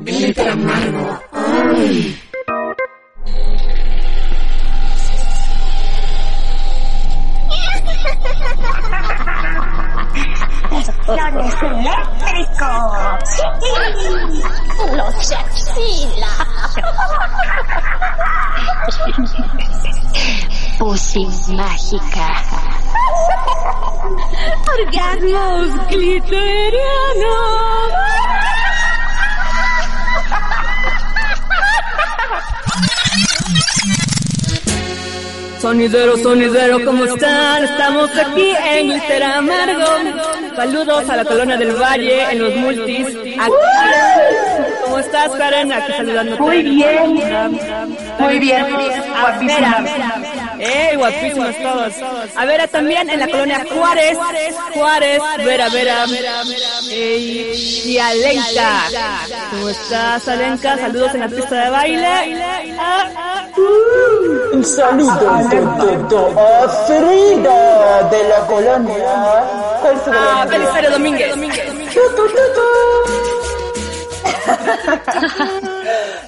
Glitter amargo. Ay. ¡Explosiones eléctricos! ¡Los Yaxila! Pussy mágica. Orgasmos gliterianos. Sonidero, sonidero, ¿cómo están? Estamos aquí en Glitter Amargo. Saludos a la colonia del Valle, en los multis. ¿Cómo estás, Karen? Aquí saludándote. Muy bien. Muy bien. Guapísima. ¡Eh, guapísimos todos! A Vera también en la colonia Juárez. Juárez, Vera, Vera. Y Alenka. ¿Cómo estás, Alenka? Saludos en la pista de baile. Un saludo a Frida de la colonia. ¿Cuál es tu ah? Belisario Domínguez.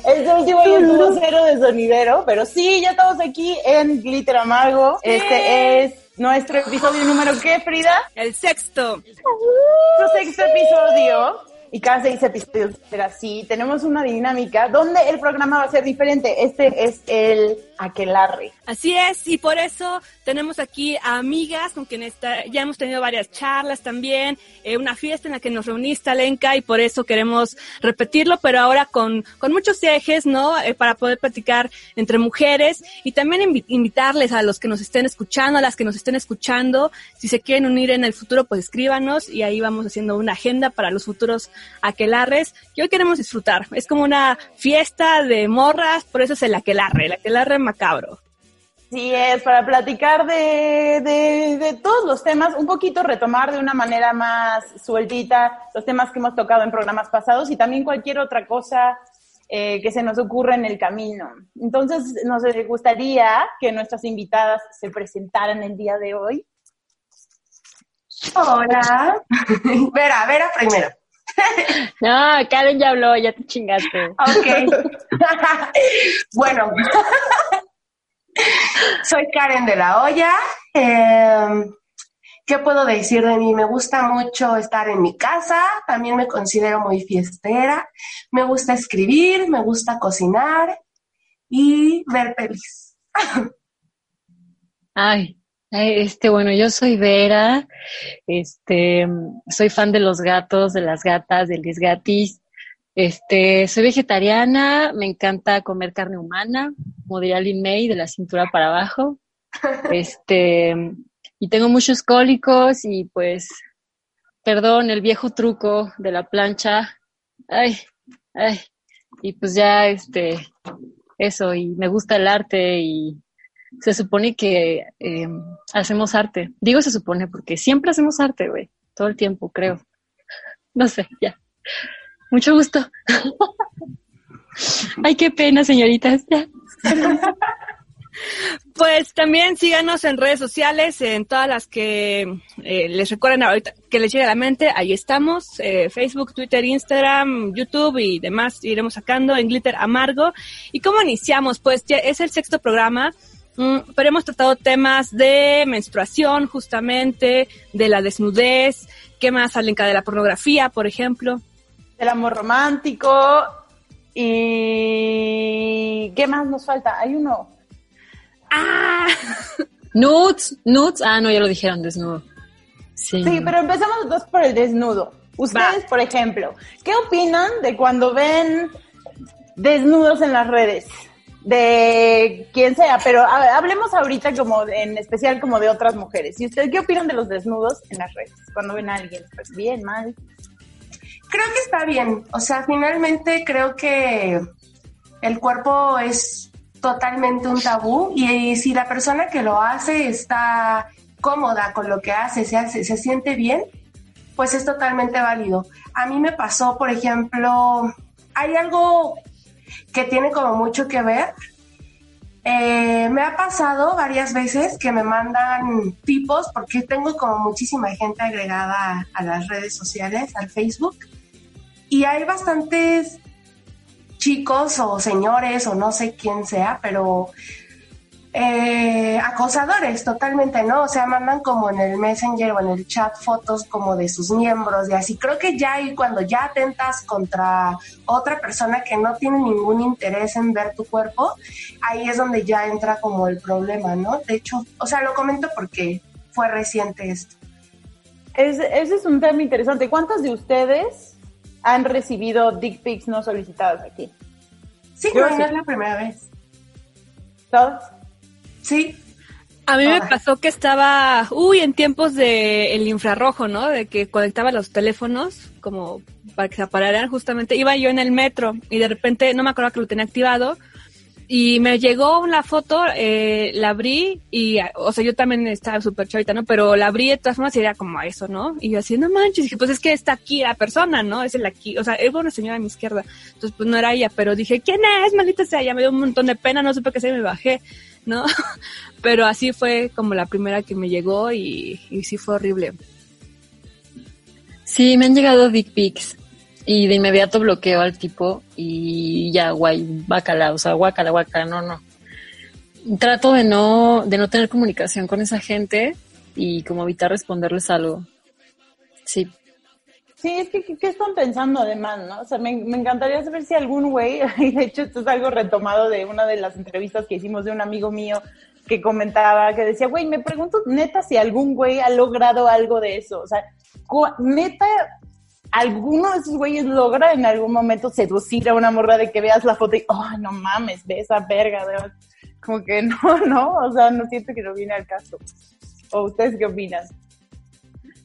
Es el último YouTube cero de sonidero, pero sí, ya estamos aquí en Glitter Amargo. Este es nuestro episodio número ¿qué, Frida? El sexto. Nuestro sexto episodio. Y cada seis episodios será así. Tenemos una dinámica donde el programa va a ser diferente. Este es el Aquelarre. Así es, y por eso tenemos aquí a amigas con quienes ya hemos tenido varias charlas también, eh, una fiesta en la que nos reuniste, Alenka, y por eso queremos repetirlo, pero ahora con, con muchos ejes, ¿no? Eh, para poder platicar entre mujeres y también invi- invitarles a los que nos estén escuchando, a las que nos estén escuchando, si se quieren unir en el futuro, pues escríbanos y ahí vamos haciendo una agenda para los futuros aquelarres que hoy queremos disfrutar. Es como una fiesta de morras, por eso es el aquelarre, el aquelarre macabro. Sí, es para platicar de, de, de todos los temas, un poquito retomar de una manera más sueltita los temas que hemos tocado en programas pasados y también cualquier otra cosa eh, que se nos ocurra en el camino. Entonces, nos gustaría que nuestras invitadas se presentaran el día de hoy. Hola. Vera, Vera primero. No, Karen ya habló, ya te chingaste. Ok. bueno. Soy Karen de la Hoya. Eh, ¿Qué puedo decir de mí? Me gusta mucho estar en mi casa, también me considero muy fiestera, me gusta escribir, me gusta cocinar y ver pelis. Ay, ay, este, bueno, yo soy Vera, este, soy fan de los gatos, de las gatas, de los gatis. Este, soy vegetariana, me encanta comer carne humana, como diría Lin May, de la cintura para abajo. Este, y tengo muchos cólicos y pues, perdón, el viejo truco de la plancha. Ay, ay, y pues ya, este, eso, y me gusta el arte y se supone que eh, hacemos arte. Digo se supone porque siempre hacemos arte, güey. Todo el tiempo, creo. No sé, ya. Mucho gusto. Ay, qué pena, señoritas. Ya. Pues también síganos en redes sociales, en todas las que eh, les recuerden ahorita que les llegue a la mente, ahí estamos, eh, Facebook, Twitter, Instagram, YouTube y demás iremos sacando en Glitter Amargo. ¿Y cómo iniciamos? Pues ya es el sexto programa, pero hemos tratado temas de menstruación justamente, de la desnudez, ¿qué más salen de la pornografía, por ejemplo? El amor romántico y... ¿Qué más nos falta? Hay uno... ¡Ah! Nudes, nudes. Ah, no, ya lo dijeron, desnudo. Sí. Sí, pero empezamos dos por el desnudo. Ustedes, por ejemplo, ¿qué opinan de cuando ven desnudos en las redes? De quien sea, pero hablemos ahorita como en especial como de otras mujeres. ¿Y ustedes qué opinan de los desnudos en las redes? Cuando ven a alguien, pues bien, mal. Creo que está bien. O sea, finalmente creo que el cuerpo es totalmente un tabú y, si la persona que lo hace está cómoda con lo que hace, se, hace, se siente bien, pues es totalmente válido. A mí me pasó, por ejemplo, hay algo que tiene como mucho que ver. Eh, me ha pasado varias veces que me mandan tipos, porque tengo como muchísima gente agregada a las redes sociales, al Facebook, y hay bastantes chicos o señores o no sé quién sea, pero eh, acosadores totalmente, ¿no? O sea, mandan como en el Messenger o en el chat fotos como de sus miembros y así. Creo que ya ahí cuando ya atentas contra otra persona que no tiene ningún interés en ver tu cuerpo, ahí es donde ya entra como el problema, ¿no? De hecho, o sea, lo comento porque fue reciente esto. ese es un tema interesante. ¿Cuántos de ustedes han recibido dick pics no solicitadas aquí? Sí, no, no es la primera vez. ¿Todos? Sí. A mí me pasó que estaba, uy, en tiempos de el infrarrojo, ¿no? De que conectaba los teléfonos como para que se apagaran justamente. Iba yo en el metro y de repente, no me acuerdo que lo tenía activado, y me llegó una foto, eh, la abrí y, o sea, yo también estaba súper chavita, ¿no? Pero la abrí de todas formas y era como eso, ¿no? Y yo así, no manches, dije, pues es que está aquí la persona, ¿no? Es el aquí, o sea, era una señora a mi izquierda. Entonces, pues no era ella, pero dije, ¿quién es? Maldita sea, ya me dio un montón de pena, no supe qué hacer y me bajé. ¿No? Pero así fue como la primera que me llegó y, y sí fue horrible. Sí, me han llegado dick pics y de inmediato bloqueo al tipo y ya, guay, bacala, o sea, guacala, guacala, no, no. Trato de no, de no tener comunicación con esa gente y como evitar responderles algo. Sí. Sí, es que, ¿qué están pensando además, no? O sea, me, me encantaría saber si algún güey, y de hecho esto es algo retomado de una de las entrevistas que hicimos de un amigo mío que comentaba, que decía, güey, me pregunto neta si algún güey ha logrado algo de eso. O sea, neta, alguno de esos güeyes logra en algún momento seducir a una morra de que veas la foto y, oh, no mames, ve esa verga, como que no, no, o sea, no siento que no viene al caso. ¿O ustedes qué opinan?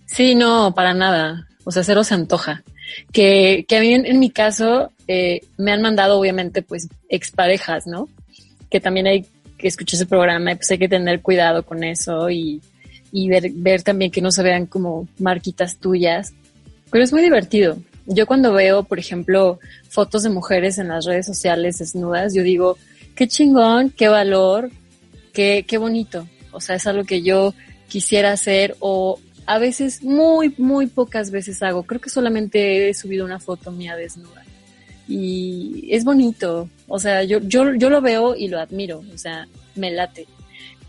Sí, no, para nada. O sea, cero se antoja. Que, que a mí en, mi caso eh, me han mandado obviamente pues exparejas, ¿no? Que también hay que escuchar ese programa y pues hay que tener cuidado con eso y, y ver, ver también que no se vean como marquitas tuyas. Pero es muy divertido. Yo cuando veo, por ejemplo, fotos de mujeres en las redes sociales desnudas, yo digo, qué chingón, qué valor, qué, qué bonito. O sea, es algo que yo quisiera hacer o a veces, muy, muy pocas veces hago. Creo que solamente he subido una foto mía desnuda. Y es bonito. O sea, yo, yo, yo lo veo y lo admiro. O sea, me late.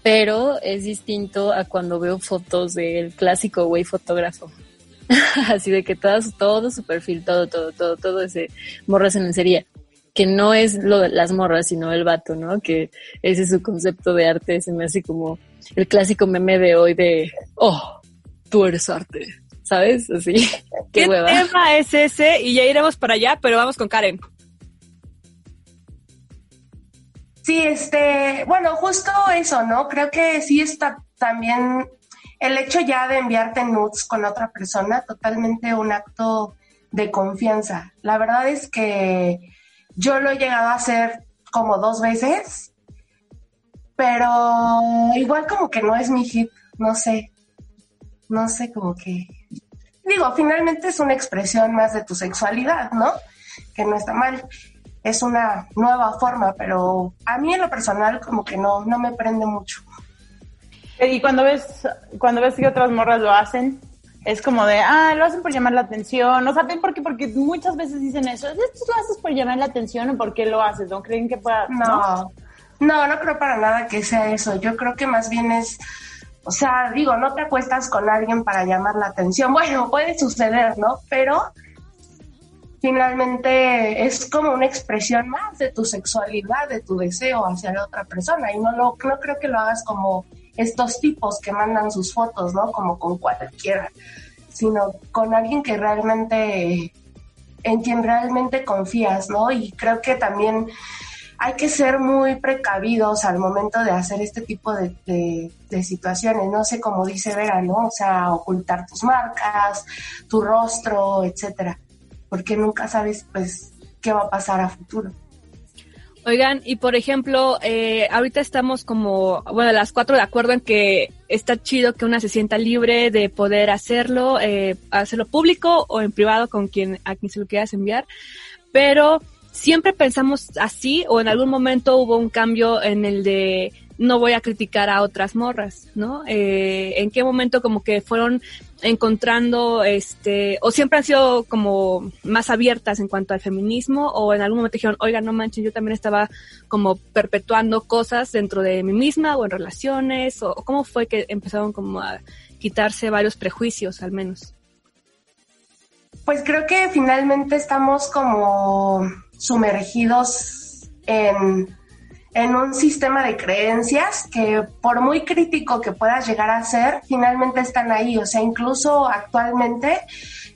Pero es distinto a cuando veo fotos del clásico güey fotógrafo. Así de que todo, todo su perfil, todo, todo, todo, todo ese morras en. Que no es lo de las morras, sino el vato, ¿no? Que ese es su concepto de arte. Se me hace como el clásico meme de hoy de, oh, tú eres arte, ¿sabes? Así. ¿Qué, ¿Qué tema es ese? Y ya iremos para allá, pero vamos con Karen. Sí, este, bueno, justo eso, ¿no? Creo que sí está también el hecho ya de enviarte nudes con otra persona, totalmente un acto de confianza. La verdad es que yo lo he llegado a hacer como dos veces, pero igual como que no es mi hit, no sé no sé, como que... Digo, finalmente es una expresión más de tu sexualidad, ¿no? Que no está mal. Es una nueva forma, pero a mí en lo personal como que no, no me prende mucho. Y cuando ves, cuando ves que otras morras lo hacen, es como de, ah, lo hacen por llamar la atención. O sea, por qué? Porque muchas veces dicen eso. ¿Esto lo haces por llamar la atención o por qué lo haces? ¿No creen que pueda...? no, no, no creo para nada que sea eso. Yo creo que más bien es o sea, digo, no te acuestas con alguien para llamar la atención. Bueno, puede suceder, ¿no? Pero finalmente es como una expresión más de tu sexualidad, de tu deseo hacia la otra persona. Y no, lo, no creo que lo hagas como estos tipos que mandan sus fotos, ¿no? Como con cualquiera, sino con alguien que realmente, en quien realmente confías, ¿no? Y creo que también hay que ser muy precavidos al momento de hacer este tipo de, situaciones, no sé, como dice Vera, ¿no? O sea, ocultar tus marcas, tu rostro, etcétera, porque nunca sabes, pues, qué va a pasar a futuro. Oigan, y por ejemplo, eh, ahorita estamos como, bueno, las cuatro de acuerdo en que está chido que una se sienta libre de poder hacerlo, eh, hacerlo público o en privado con quien, a quien se lo quieras enviar, pero siempre pensamos así o en algún momento hubo un cambio en el de no voy a criticar a otras morras, ¿no? Eh, ¿En qué momento como que fueron encontrando, este, o siempre han sido como más abiertas en cuanto al feminismo, o en algún momento dijeron, oiga, no manches, yo también estaba como perpetuando cosas dentro de mí misma o en relaciones, o cómo fue que empezaron como a quitarse varios prejuicios al menos? Pues creo que finalmente estamos como sumergidos en en un sistema de creencias que por muy crítico que puedas llegar a ser, finalmente están ahí. O sea, incluso actualmente,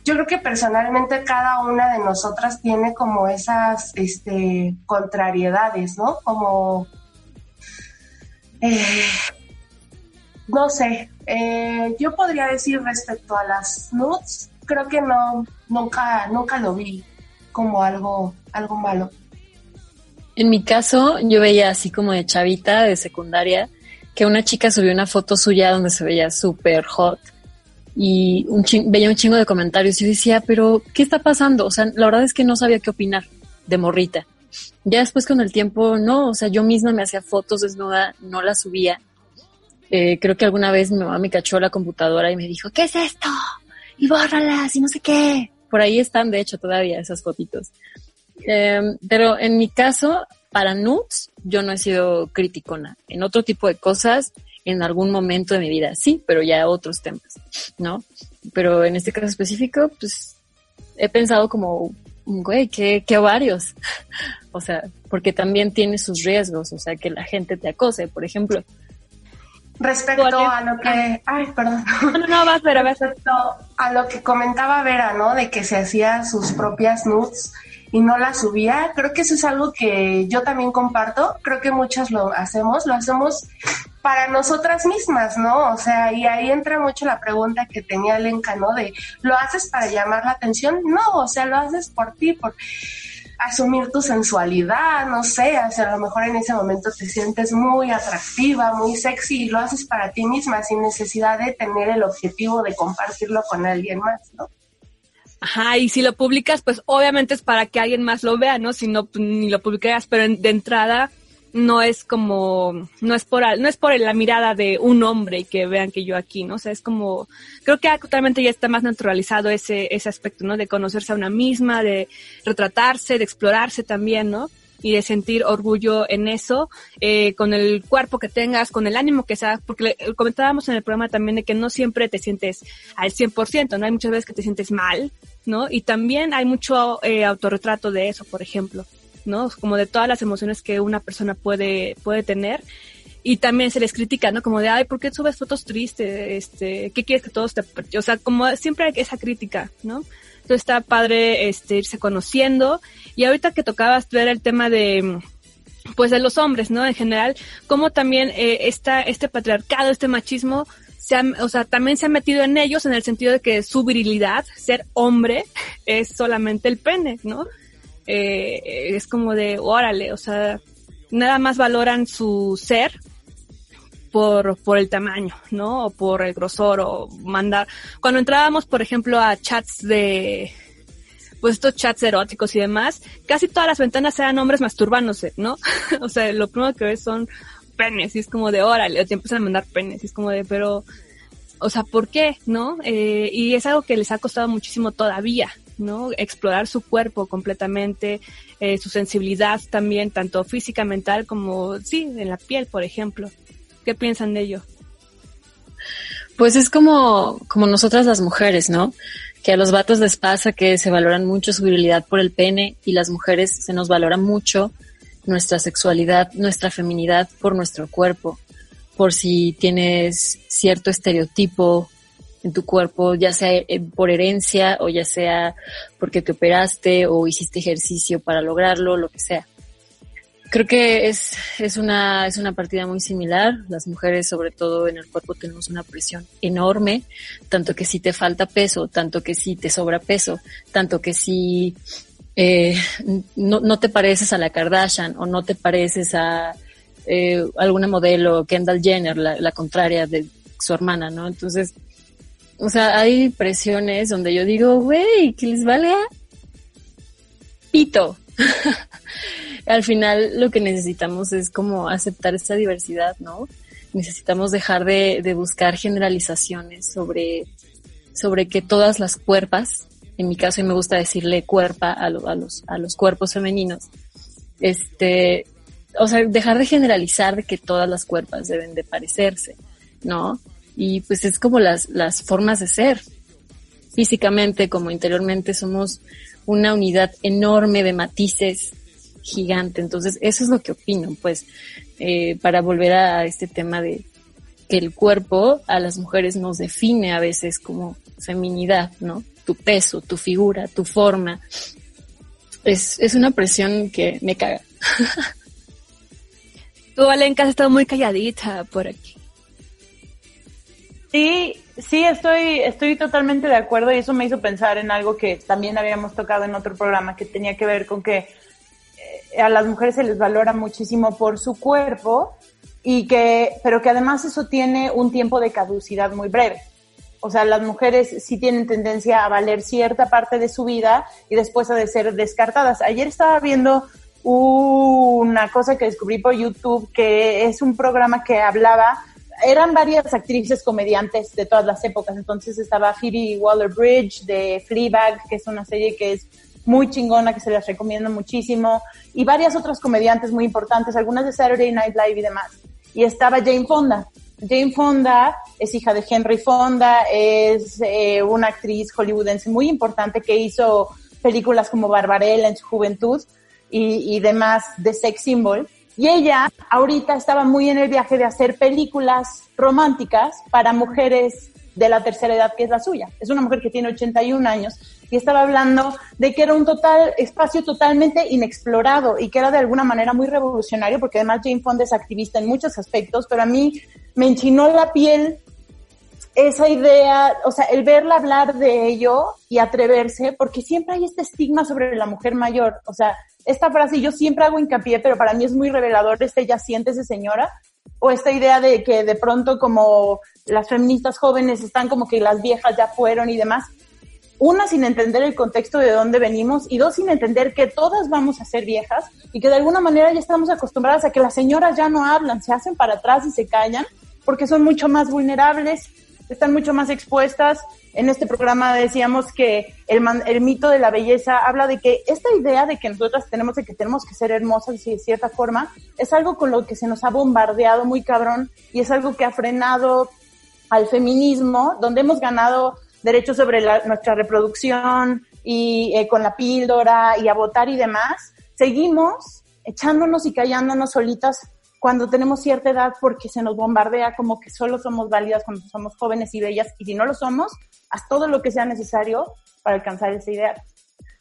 yo creo que personalmente cada una de nosotras tiene como esas este, contrariedades, ¿no? Como, eh, no sé, eh, yo podría decir respecto a las nudes, creo que no, nunca, nunca lo vi como algo, algo malo. En mi caso, yo veía así como de chavita, de secundaria, que una chica subió una foto suya donde se veía súper hot y veía un chingo de comentarios y yo decía, pero ¿qué está pasando? O sea, la verdad es que no sabía qué opinar de morrita. Ya después con el tiempo, no, o sea, yo misma me hacía fotos desnuda, no las subía. Eh, creo que alguna vez mi mamá me cachó la computadora y me dijo, ¿qué es esto? Y bórralas y no sé qué. Por ahí están, de hecho, todavía esas fotitos. Em, pero en mi caso, para nudes, yo no he sido criticona. En otro tipo de cosas, en algún momento de mi vida, sí, pero ya otros temas, ¿no? Pero en este caso específico, pues he pensado como, güey, qué, qué varios. o sea, porque también tiene sus riesgos, o sea, que la gente te acose, por ejemplo. Respecto a lo que, ay, perdón. No, no, vas, Vera, Respecto a lo que comentaba Vera, ¿no? De que se hacía sus propias nudes y no la subía. Creo que eso es algo que yo también comparto. Creo que muchas lo hacemos, lo hacemos para nosotras mismas, ¿no? O sea, y ahí entra mucho la pregunta que tenía Lenka, ¿no? De, ¿lo haces para llamar la atención? No, o sea, lo haces por ti, por asumir tu sensualidad, no sé, o sea, a lo mejor en ese momento te sientes muy atractiva, muy sexy y lo haces para ti misma sin necesidad de tener el objetivo de compartirlo con alguien más, ¿no? Ajá, y si lo publicas, pues obviamente es para que alguien más lo vea, ¿no? Si no, pues, ni lo publicas, pero de entrada no es como, no es por, no es por la mirada de un hombre y que vean que yo aquí, ¿no? O sea, es como, creo que actualmente ya está más naturalizado ese, ese aspecto, ¿no? De conocerse a una misma, de retratarse, de explorarse también, ¿no? y de sentir orgullo en eso, eh, con el cuerpo que tengas, con el ánimo que sea, porque comentábamos en el programa también de que no siempre te sientes al 100%, ¿no? Hay muchas veces que te sientes mal, ¿no? Y también hay mucho eh, autorretrato de eso, por ejemplo, ¿no? Como de todas las emociones que una persona puede, puede tener. Y también se les critica, ¿no? Como de, ay, ¿por qué subes fotos tristes? Este, ¿qué quieres que todos te... O sea, como siempre hay esa crítica, ¿no? Entonces está padre este, irse conociendo. Y ahorita que tocabas ver el tema de pues de los hombres, ¿no? En general, como también eh, está este patriarcado, este machismo, se o sea, también se ha metido en ellos en el sentido de que su virilidad, ser hombre, es solamente el pene, ¿no? Eh, es como de, órale, o sea, nada más valoran su ser por, por el tamaño, ¿no? O por el grosor o mandar. Cuando entrábamos, por ejemplo, a chats de, pues estos chats eróticos y demás, casi todas las ventanas eran hombres masturbándose, ¿no? o sea, lo primero que ves son penes y es como de órale, o te empiezan a mandar penes y es como de, pero, o sea, ¿por qué? ¿No? Eh, y es algo que les ha costado muchísimo todavía, ¿no? Explorar su cuerpo completamente, eh, su sensibilidad también, tanto física, mental, como, sí, en la piel, por ejemplo. ¿Qué piensan de ello? Pues es como, como nosotras las mujeres, ¿no? Que a los vatos les pasa que se valoran mucho su virilidad por el pene y las mujeres se nos valora mucho nuestra sexualidad, nuestra feminidad por nuestro cuerpo, por si tienes cierto estereotipo en tu cuerpo, ya sea eh, por herencia o ya sea porque te operaste o hiciste ejercicio para lograrlo, lo que sea. Creo que es, es, una, es una partida muy similar. Las mujeres, sobre todo en el cuerpo, tenemos una presión enorme, tanto que si te falta peso, tanto que si te sobra peso, tanto que si eh, no, no, te pareces a la Kardashian o no te pareces a eh, alguna modelo, Kendall Jenner, la, la contraria de su hermana, ¿no? Entonces, o sea, hay presiones donde yo digo, güey, que les vale pito. al final lo que necesitamos es como aceptar esta diversidad, ¿no? Necesitamos dejar de, de buscar generalizaciones sobre, sobre que todas las cuerpas, en mi caso y me gusta decirle cuerpa a, a, los, a los cuerpos femeninos, este, o sea, dejar de generalizar de que todas las cuerpas deben de parecerse, ¿no? Y pues es como las, las formas de ser. Físicamente como interiormente somos una unidad enorme de matices gigante. Entonces, eso es lo que opino, pues, eh, para volver a este tema de que el cuerpo a las mujeres nos define a veces como feminidad, ¿no? Tu peso, tu figura, tu forma. Es, es una presión que me caga. Tú, Alenka, has estado muy calladita por aquí. Sí, sí, estoy, estoy totalmente de acuerdo y eso me hizo pensar en algo que también habíamos tocado en otro programa que tenía que ver con que eh, a las mujeres se les valora muchísimo por su cuerpo y que, pero que además eso tiene un tiempo de caducidad muy breve. O sea, las mujeres sí tienen tendencia a valer cierta parte de su vida y después a de ser descartadas. Ayer estaba viendo una cosa que descubrí por YouTube que es un programa que hablaba eran varias actrices comediantes de todas las épocas. Entonces estaba Phoebe Waller-Bridge de Fleabag, que es una serie que es muy chingona, que se las recomiendo muchísimo, y varias otras comediantes muy importantes, algunas de Saturday Night Live y demás. Y estaba Jane Fonda. Jane Fonda es hija de Henry Fonda, es eh, una actriz hollywoodense muy importante que hizo películas como Barbarella en su juventud y, y demás de sex symbol. Y ella ahorita estaba muy en el viaje de hacer películas románticas para mujeres de la tercera edad que es la suya. Es una mujer que tiene 81 años y estaba hablando de que era un total espacio totalmente inexplorado y que era de alguna manera muy revolucionario porque además Jane Fonda es activista en muchos aspectos, pero a mí me enchinó la piel esa idea, o sea, el verla hablar de ello y atreverse, porque siempre hay este estigma sobre la mujer mayor, o sea, esta frase yo siempre hago hincapié, pero para mí es muy revelador este ya siéntese señora, o esta idea de que de pronto como las feministas jóvenes están como que las viejas ya fueron y demás. Una, sin entender el contexto de dónde venimos y dos, sin entender que todas vamos a ser viejas y que de alguna manera ya estamos acostumbradas a que las señoras ya no hablan, se hacen para atrás y se callan porque son mucho más vulnerables, están mucho más expuestas. En este programa decíamos que el, el, mito de la belleza habla de que esta idea de que nosotras tenemos de que tenemos que ser hermosas de cierta forma es algo con lo que se nos ha bombardeado muy cabrón y es algo que ha frenado al feminismo, donde hemos ganado derechos sobre la, nuestra reproducción y eh, con la píldora y a votar y demás, seguimos echándonos y callándonos solitas cuando tenemos cierta edad porque se nos bombardea como que solo somos válidas cuando somos jóvenes y bellas y si no lo somos, haz todo lo que sea necesario para alcanzar ese ideal.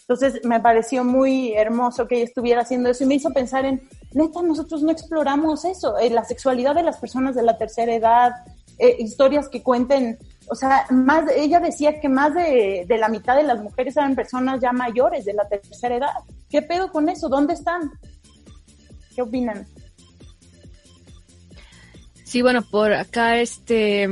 Entonces me pareció muy hermoso que ella estuviera haciendo eso y me hizo pensar en, neta, nosotros no exploramos eso, eh, la sexualidad de las personas de la tercera edad, eh, historias que cuenten, o sea, más, ella decía que más de, de, la mitad de las mujeres eran personas ya mayores de la tercera edad. ¿Qué pedo con eso? ¿Dónde están? ¿Qué opinan? Sí, bueno, por acá este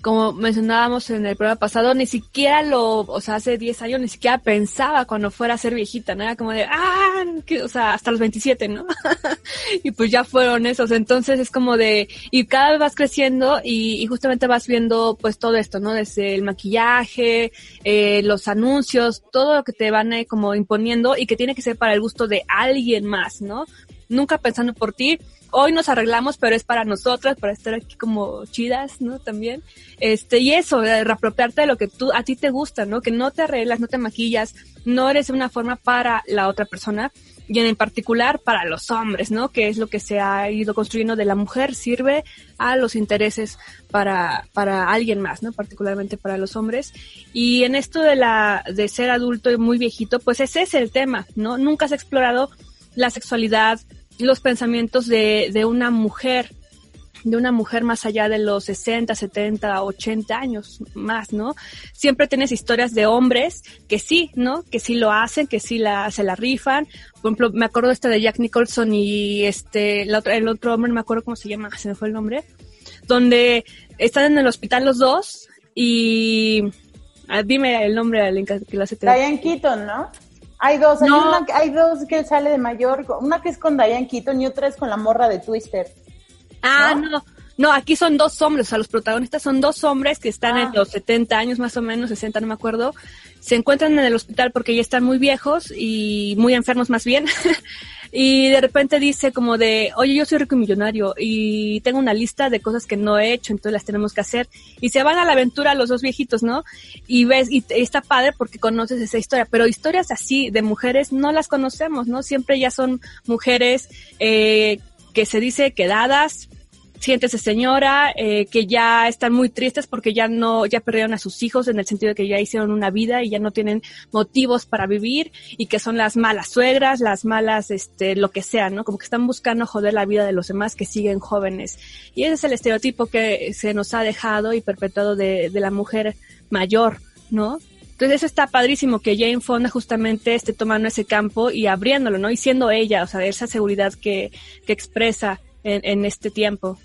como mencionábamos en el programa pasado, ni siquiera lo, o sea, hace 10 años ni siquiera pensaba cuando fuera a ser viejita, ¿no? Era como de, ah, que, o sea, hasta los 27, ¿no? y pues ya fueron esos, entonces es como de, y cada vez vas creciendo y, y justamente vas viendo pues todo esto, ¿no? Desde el maquillaje, eh, los anuncios, todo lo que te van eh, como imponiendo y que tiene que ser para el gusto de alguien más, ¿no? Nunca pensando por ti, hoy nos arreglamos, pero es para nosotras, para estar aquí como chidas, ¿no? También. Este, y eso, de reapropiarte de lo que tú, a ti te gusta, ¿no? Que no te arreglas, no te maquillas, no eres una forma para la otra persona y en particular para los hombres, ¿no? Que es lo que se ha ido construyendo de la mujer, sirve a los intereses para, para alguien más, ¿no? Particularmente para los hombres. Y en esto de la, de ser adulto y muy viejito, pues ese es el tema, ¿no? Nunca has explorado la sexualidad, los pensamientos de, de una mujer, de una mujer más allá de los 60, 70, 80 años más, ¿no? Siempre tienes historias de hombres que sí, ¿no? Que sí lo hacen, que sí la, se la rifan. Por ejemplo, me acuerdo este de Jack Nicholson y este, el otro, el otro hombre, no me acuerdo cómo se llama, se me fue el nombre, donde están en el hospital los dos y... Ah, dime el nombre que lo hace. Diane Keaton, ¿no? Hay dos, hay, No. una, hay dos que sale de mayor, una que es con Diane Keaton y otra es con la morra de Twister. Ah, ¿No? no. no. aquí son dos hombres, o sea, los protagonistas son dos hombres que están Ah. en los 70 años más o menos, 60 no me acuerdo. Se encuentran en el hospital porque ya están muy viejos y muy enfermos más bien. y de repente dice como de, oye, yo soy rico y millonario y tengo una lista de cosas que no he hecho, entonces las tenemos que hacer. Y se van a la aventura los dos viejitos, ¿no? Y ves, y, y está padre porque conoces esa historia, pero historias así de mujeres no las conocemos, ¿no? Siempre ya son mujeres eh, que se dice quedadas, siéntese señora, eh, que ya están muy tristes porque ya no, ya perdieron a sus hijos en el sentido de que ya hicieron una vida y ya no tienen motivos para vivir y que son las malas suegras, las malas, este, lo que sea, ¿no? Como que están buscando joder la vida de los demás que siguen jóvenes. Y ese es el estereotipo que se nos ha dejado y perpetuado de, de la mujer mayor, ¿no? Entonces eso está padrísimo que Jane Fonda justamente esté tomando ese campo y abriéndolo, ¿no? Y siendo ella, o sea, esa seguridad que, que expresa en, en este tiempo.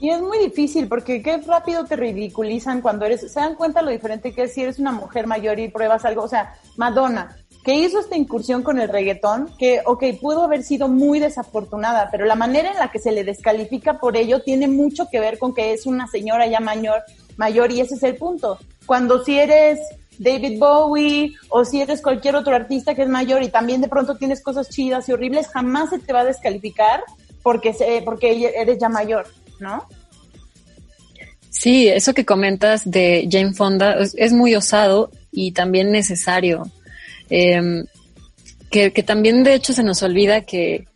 Y es muy difícil porque qué rápido te ridiculizan cuando eres, se dan cuenta lo diferente que es si eres una mujer mayor y pruebas algo, o sea, Madonna, que hizo esta incursión con el reggaetón, que, ok, pudo haber sido muy desafortunada, pero la manera en la que se le descalifica por ello tiene mucho que ver con que es una señora ya mayor, mayor y ese es el punto. Cuando si eres David Bowie o si eres cualquier otro artista que es mayor y también de pronto tienes cosas chidas y horribles, jamás se te va a descalificar porque, se, porque eres ya mayor, ¿no? Sí, eso que comentas de Jane Fonda es, muy osado y también necesario. Que, que, también de hecho se nos olvida que,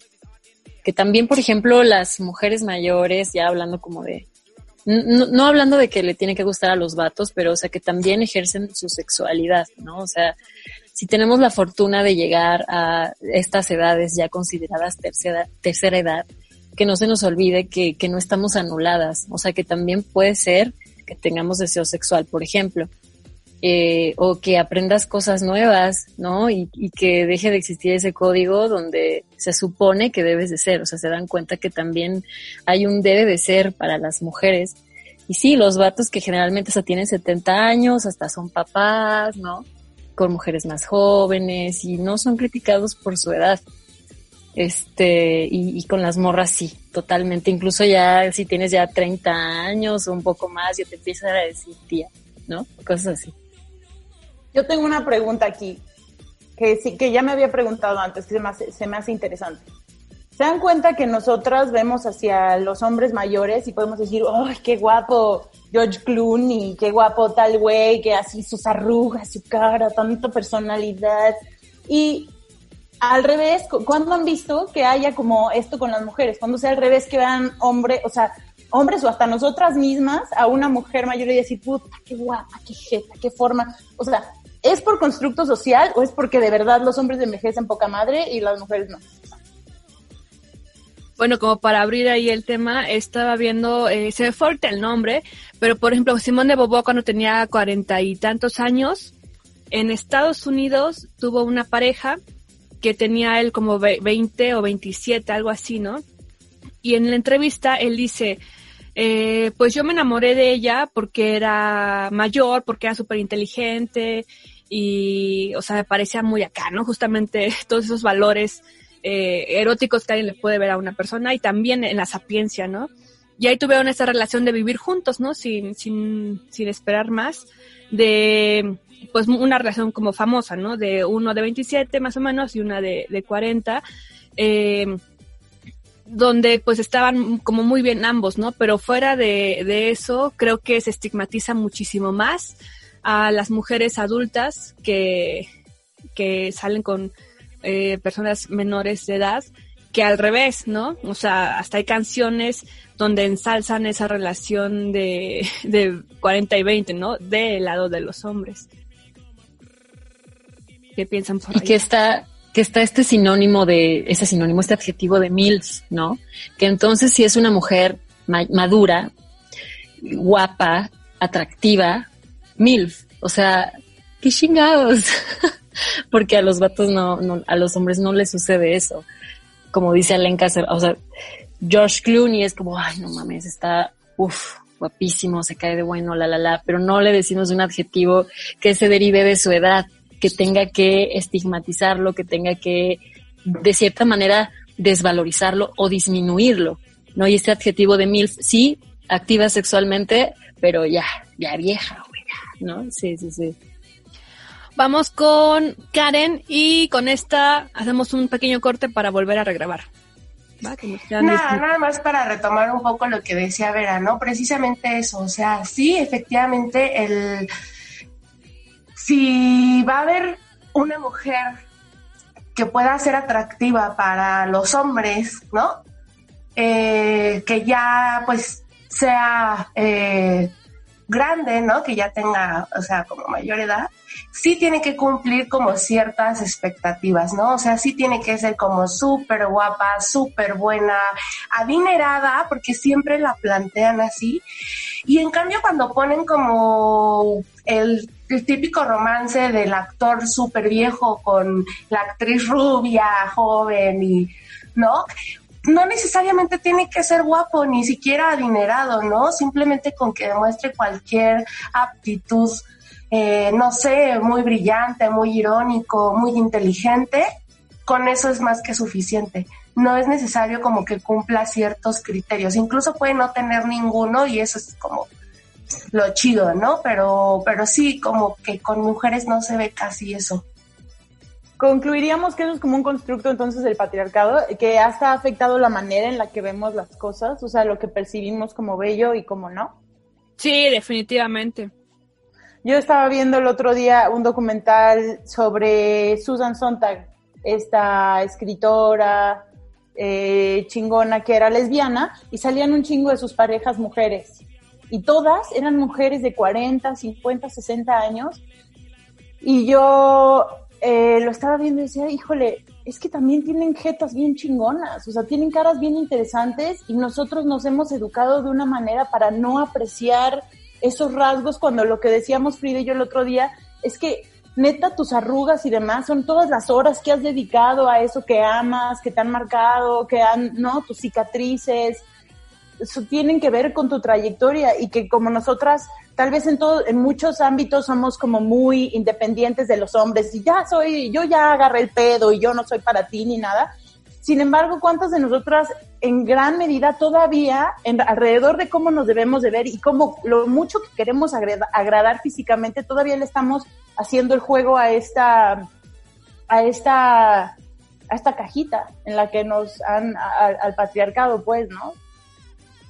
que también, por ejemplo, las mujeres mayores, ya hablando como de, no, no, hablando de que le tiene que gustar a los vatos, pero o sea que también ejercen su sexualidad, ¿no? O sea, si tenemos la fortuna de llegar a estas edades ya consideradas tercera, tercera edad, que no se nos olvide que, que no estamos anuladas, o sea que también puede ser que tengamos deseo sexual, por ejemplo, eh, o que aprendas cosas nuevas, ¿no? Y, y, que deje de existir ese código donde se supone que debes de ser, o sea, se dan cuenta que también hay un debe de ser para las mujeres. Y sí, los vatos que generalmente hasta tienen 70 años, hasta son papás, ¿no? Con mujeres más jóvenes y no son criticados por su edad. Este, y, con las morras sí, totalmente. Incluso ya si tienes ya 30 años o un poco más, ya te empiezan a decir tía, ¿no? Cosas así. Yo tengo una pregunta aquí, que sí, que ya me había preguntado antes, que se me hace, se me hace interesante. ¿Se dan cuenta que nosotras vemos hacia los hombres mayores y podemos decir, ¡ay, qué guapo George Clooney! ¡Qué guapo tal güey! Que así sus arrugas, su cara, tanta personalidad. Y al revés, ¿cuándo han visto que haya como esto con las mujeres? Cuando sea al revés, que vean hombre, o sea, hombres o hasta nosotras mismas a una mujer mayor y decir, puta, qué guapa, qué jeta, qué forma. O sea, ¿es por constructo social o es porque de verdad los hombres envejecen poca madre y las mujeres no? Bueno, como para abrir ahí el tema, estaba viendo, eh, se me fue el nombre, pero por ejemplo, Simón de Bobo cuando tenía cuarenta y tantos años, en Estados Unidos tuvo una pareja que tenía él como 20 o 27, algo así, ¿no? Y en la entrevista él dice, eh, pues yo me enamoré de ella porque era mayor, porque era súper inteligente y, o sea, me parecía muy acá, ¿no? Justamente todos esos valores eh, eróticos que alguien le puede ver a una persona y también en la sapiencia, ¿no? Y ahí tuvieron esa relación de vivir juntos, ¿no? Sin, sin, sin esperar más, de, pues una relación como famosa, ¿no? De uno de 27 más o menos y una de, de 40. Eh, donde pues estaban como muy bien ambos, ¿no? Pero fuera de, de, eso, creo que se estigmatiza muchísimo más a las mujeres adultas que, que salen con eh, personas menores de edad que al revés, ¿no? O sea, hasta hay canciones donde ensalzan esa relación de, de 40 y 20, ¿no? Del lado de los hombres. ¿Qué piensan por y ahí? que está que está este sinónimo de, ese sinónimo, este adjetivo de MILF, ¿no? Que entonces si es una mujer ma madura, guapa, atractiva, MILF, o sea, qué chingados, porque a los vatos no, no, a los hombres no les sucede eso. Como dice Alenka, o sea, George Clooney es como, ay, no mames, está, uff, guapísimo, se cae de bueno, la, la, la, pero no le decimos un adjetivo que se derive de su edad, que tenga que estigmatizarlo, que tenga que, de cierta manera, desvalorizarlo o disminuirlo, ¿no? Y este adjetivo de MILF, sí, activa sexualmente, pero ya, ya vieja, güey, ¿no? Sí, sí, sí. Vamos con Karen y con esta hacemos un pequeño corte para volver a regrabar. Nada, nada más para retomar un poco lo que decía Vera, ¿no? Precisamente eso, o sea, sí, efectivamente, el si va a haber una mujer que pueda ser atractiva para los hombres, ¿no? Eh, que ya pues sea eh, grande, ¿no? Que ya tenga, o sea, como mayor edad, sí tiene que cumplir como ciertas expectativas, ¿no? O sea, sí tiene que ser como súper guapa, súper buena, adinerada, porque siempre la plantean así. Y en cambio cuando ponen como el, el típico romance del actor súper viejo con la actriz rubia, joven y, ¿no? no necesariamente tiene que ser guapo, ni siquiera adinerado, ¿no? Simplemente con que demuestre cualquier aptitud, eh, no sé, muy brillante, muy irónico, muy inteligente, con eso es más que suficiente. No es necesario como que cumpla ciertos criterios. Incluso puede no tener ninguno y eso es como lo chido, ¿no? Pero, pero sí, como que con mujeres no se ve casi eso concluiríamos que eso es como un constructo entonces del patriarcado que hasta ha afectado la manera en la que vemos las cosas, o sea, lo que percibimos como bello y como no. Sí, definitivamente. Yo estaba viendo el otro día un documental sobre Susan Sontag, esta escritora eh, chingona que era lesbiana, y salían un chingo de sus parejas mujeres. Y todas eran mujeres de 40, 50, 60 años. Y yo eh, lo estaba viendo y decía, híjole, es que también tienen jetas bien chingonas, o sea, tienen caras bien interesantes y nosotros nos hemos educado de una manera para no apreciar esos rasgos cuando lo que decíamos Frida y yo el otro día es que neta tus arrugas y demás son todas las horas que has dedicado a eso que amas, que te han marcado, que han, ¿no? Tus cicatrices, tienen que ver con tu trayectoria y que como nosotras tal vez en todo, en muchos ámbitos somos como muy independientes de los hombres y ya soy, yo ya agarré el pedo y yo no soy para ti ni nada. Sin embargo, ¿cuántas de nosotras en gran medida todavía en, alrededor de cómo nos debemos de ver y cómo lo mucho que queremos agradar físicamente, todavía le estamos haciendo el juego a esta, a esta, a esta cajita en la que nos han, al patriarcado, pues, ¿no?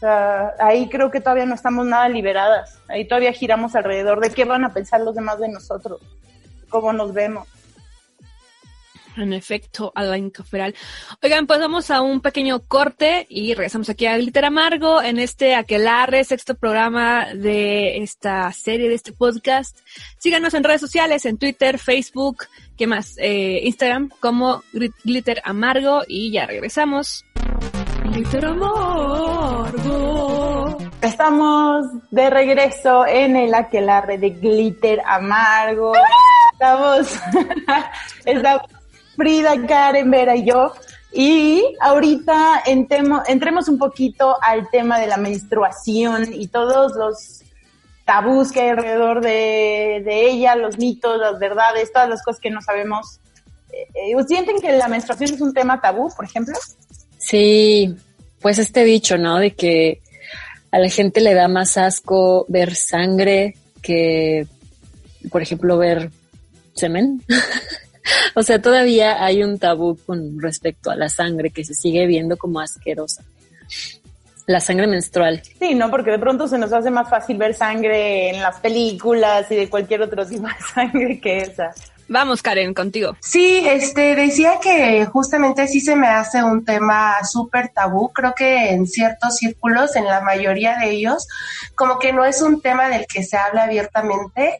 Sea, ahí creo que todavía no estamos nada liberadas. Ahí todavía giramos alrededor de qué van a pensar los demás de nosotros, cómo nos vemos. En efecto, Alain Caferal. Oigan, pues vamos a un pequeño corte y regresamos aquí a Glitter Amargo en este Aquelarre, sexto programa de esta serie, de este podcast. Síganos en redes sociales, en Twitter, Facebook, ¿qué más? Eh, Instagram, como Glitter Amargo y ya regresamos. Glitter Amargo. Estamos de regreso en el aquelarre de Glitter Amargo. Estamos, estamos Frida, Karen, Vera y yo. Y ahorita entremos un poquito al tema de la menstruación y todos los tabús que hay alrededor de, ella, los mitos, las verdades, todas las cosas que no sabemos. Eh, eh, ¿Sienten que la menstruación es un tema tabú, por ejemplo? Sí, pues este dicho, ¿no? De que a la gente le da más asco ver sangre que, por ejemplo, ver semen. o sea, todavía hay un tabú con respecto a la sangre que se sigue viendo como asquerosa. La sangre menstrual. Sí, ¿no? Porque de pronto se nos hace más fácil ver sangre en las películas y de cualquier otro tipo de sangre que esa. Vamos, Karen, contigo. Sí, este, decía que justamente sí se me hace un tema súper tabú. Creo que en ciertos círculos, en la mayoría de ellos, como que no es un tema del que se habla abiertamente.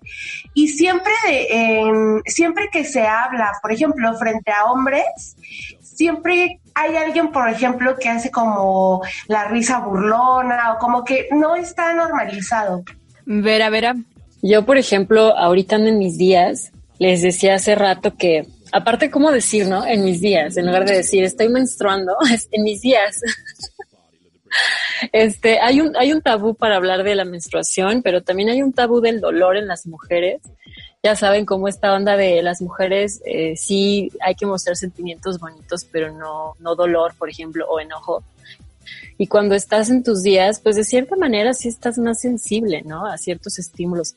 Y siempre, de, siempre que se habla, por ejemplo, frente a hombres, siempre hay alguien, por ejemplo, que hace como la risa burlona o como que no está normalizado. Vera, Vera. Yo, por ejemplo, ahorita en mis días, les decía hace rato que, aparte, ¿cómo decir, no? En mis días, en lugar de decir estoy menstruando, en mis días. Este, hay un, hay un tabú para hablar de la menstruación, pero también hay un tabú del dolor en las mujeres ya saben cómo esta onda de las mujeres eh, sí hay que mostrar sentimientos bonitos, pero no, no dolor, por ejemplo, o enojo. Y cuando estás en tus días, pues de cierta manera sí estás más sensible, ¿no? A ciertos estímulos.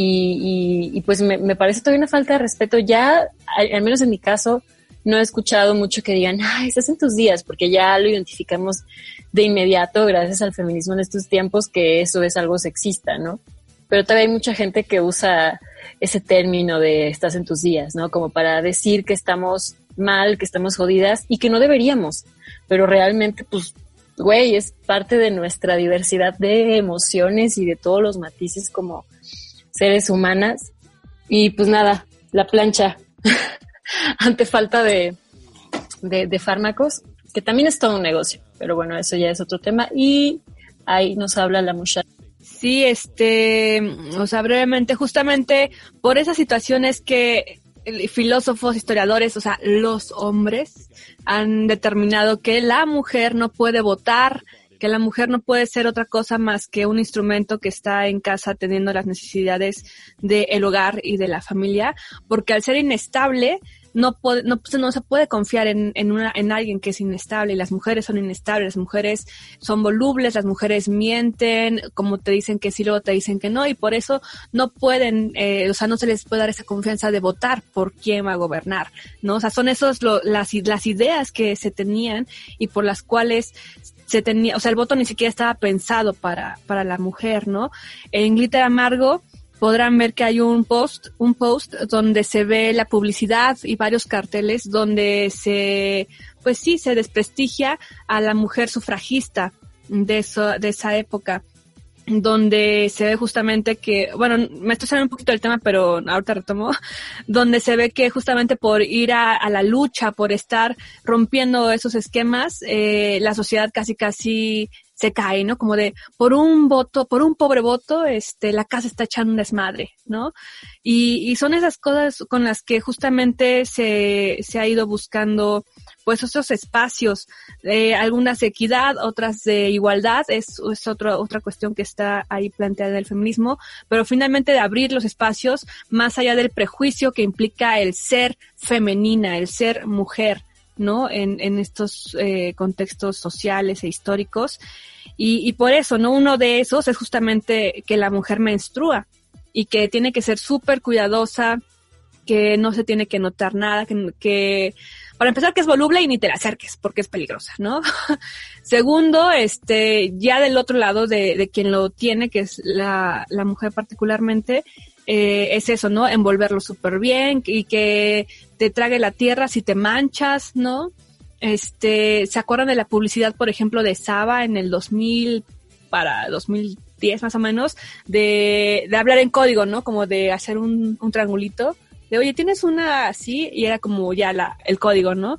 Y, pues me, me, parece todavía una falta de respeto. Ya, al, menos en mi caso, no he escuchado mucho que digan, ay, estás en tus días, porque ya lo identificamos de inmediato, gracias al feminismo en estos tiempos, que eso es algo sexista, ¿no? Pero todavía hay mucha gente que usa ese término de estás en tus días, ¿no? Como para decir que estamos mal, que estamos jodidas y que no deberíamos. Pero realmente, pues, güey, es parte de nuestra diversidad de emociones y de todos los matices como seres humanas. Y pues nada, la plancha ante falta de, de, fármacos, que también es todo un negocio, pero bueno, eso ya es otro tema. Y ahí nos habla la muchacha. Sí, este, o sea, brevemente, justamente por esas situaciones que filósofos, historiadores, o sea, los hombres han determinado que la mujer no puede votar, que la mujer no puede ser otra cosa más que un instrumento que está en casa teniendo las necesidades del hogar y de la familia, porque al ser inestable, no, puede, no, pues, no se puede confiar en, en, una, en alguien que es inestable. Las mujeres son inestables, las mujeres son volubles, las mujeres mienten, como te dicen que sí, luego te dicen que no, y por eso no pueden, eh, o sea, no se les puede dar esa confianza de votar por quién va a gobernar, ¿no? O sea, son esos las, las ideas que se tenían y por las cuales se tenía, o sea, el voto ni siquiera estaba pensado para, para la mujer, ¿no? En Glitter Amargo, podrán ver que hay un post, un post donde se ve la publicidad y varios carteles donde se, pues sí, se desprestigia a la mujer sufragista de de esa época donde se ve justamente que, bueno, me estoy saliendo un poquito del tema, pero ahorita retomo, donde se ve que justamente por ir a, a la lucha, por estar rompiendo esos esquemas, eh, la sociedad casi casi se cae, ¿no? Como de, por un voto, por un pobre voto, este, la casa está echando un desmadre, ¿no? Y, y son esas cosas con las que justamente se, se ha ido buscando, pues, esos espacios, eh, algunas de equidad, otras de igualdad, es, es otra, otra cuestión que está ahí planteada en el feminismo, pero finalmente de abrir los espacios más allá del prejuicio que implica el ser femenina, el ser mujer, ¿no? En, en estos eh, contextos sociales e históricos. Y, por eso, ¿no? Uno de esos es justamente que la mujer menstrua y que tiene que ser súper cuidadosa, que no se tiene que notar nada, que, que, para empezar que es voluble y ni te la acerques porque es peligrosa, ¿no? Segundo, este, ya del otro lado de, de quien lo tiene, que es la, la mujer particularmente, eh, es eso, ¿no? Envolverlo súper bien y que te trague la tierra si te manchas, ¿no? Este, ¿se acuerdan de la publicidad, por ejemplo, de Saba en el 2000 para 2010 más o menos, de, de hablar en código, ¿no? Como de hacer un, un triangulito, de oye, tienes una así, y era como ya la, el código, ¿no?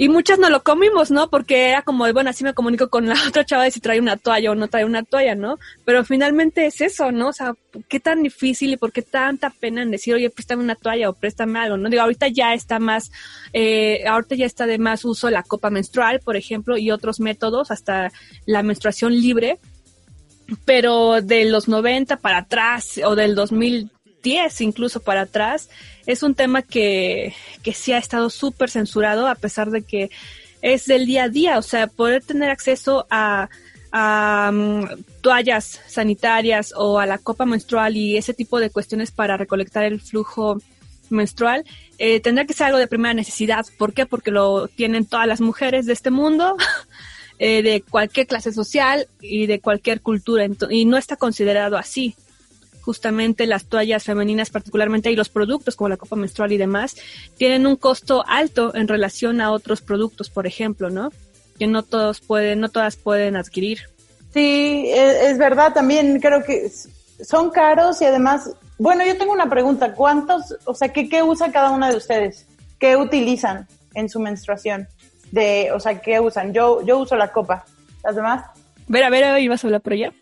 Y muchas no lo comimos, ¿no? Porque era como, bueno, así me comunico con la otra chava de si trae una toalla o no trae una toalla, ¿no? Pero finalmente es eso, ¿no? O sea, qué tan difícil y por qué tanta pena en decir, oye, préstame una toalla o préstame algo, ¿no? Digo, ahorita ya está más, eh, ahorita ya está de más uso la copa menstrual, por ejemplo, y otros métodos, hasta la menstruación libre, pero de los 90 para atrás o del 2000 10 incluso para atrás, es un tema que, que sí ha estado súper censurado a pesar de que es del día a día, o sea, poder tener acceso a, mm, toallas sanitarias o a la copa menstrual y ese tipo de cuestiones para recolectar el flujo menstrual, eh, tendrá que ser algo de primera necesidad. ¿Por qué? Porque lo tienen todas las mujeres de este mundo, eh, de cualquier clase social y de cualquier cultura, y no está considerado así justamente las toallas femeninas particularmente y los productos como la copa menstrual y demás tienen un costo alto en relación a otros productos, por ejemplo, ¿no? Que no todos pueden, no todas pueden adquirir. Sí, e, es, verdad, también creo que son caros y además, bueno, yo tengo una pregunta, ¿cuántos, o sea, qué, qué usa cada una de ustedes? ¿Qué utilizan en su menstruación? De, o sea, ¿qué usan? Yo, yo uso la copa, ¿las demás? Ver, a ver, ibas a hablar por allá.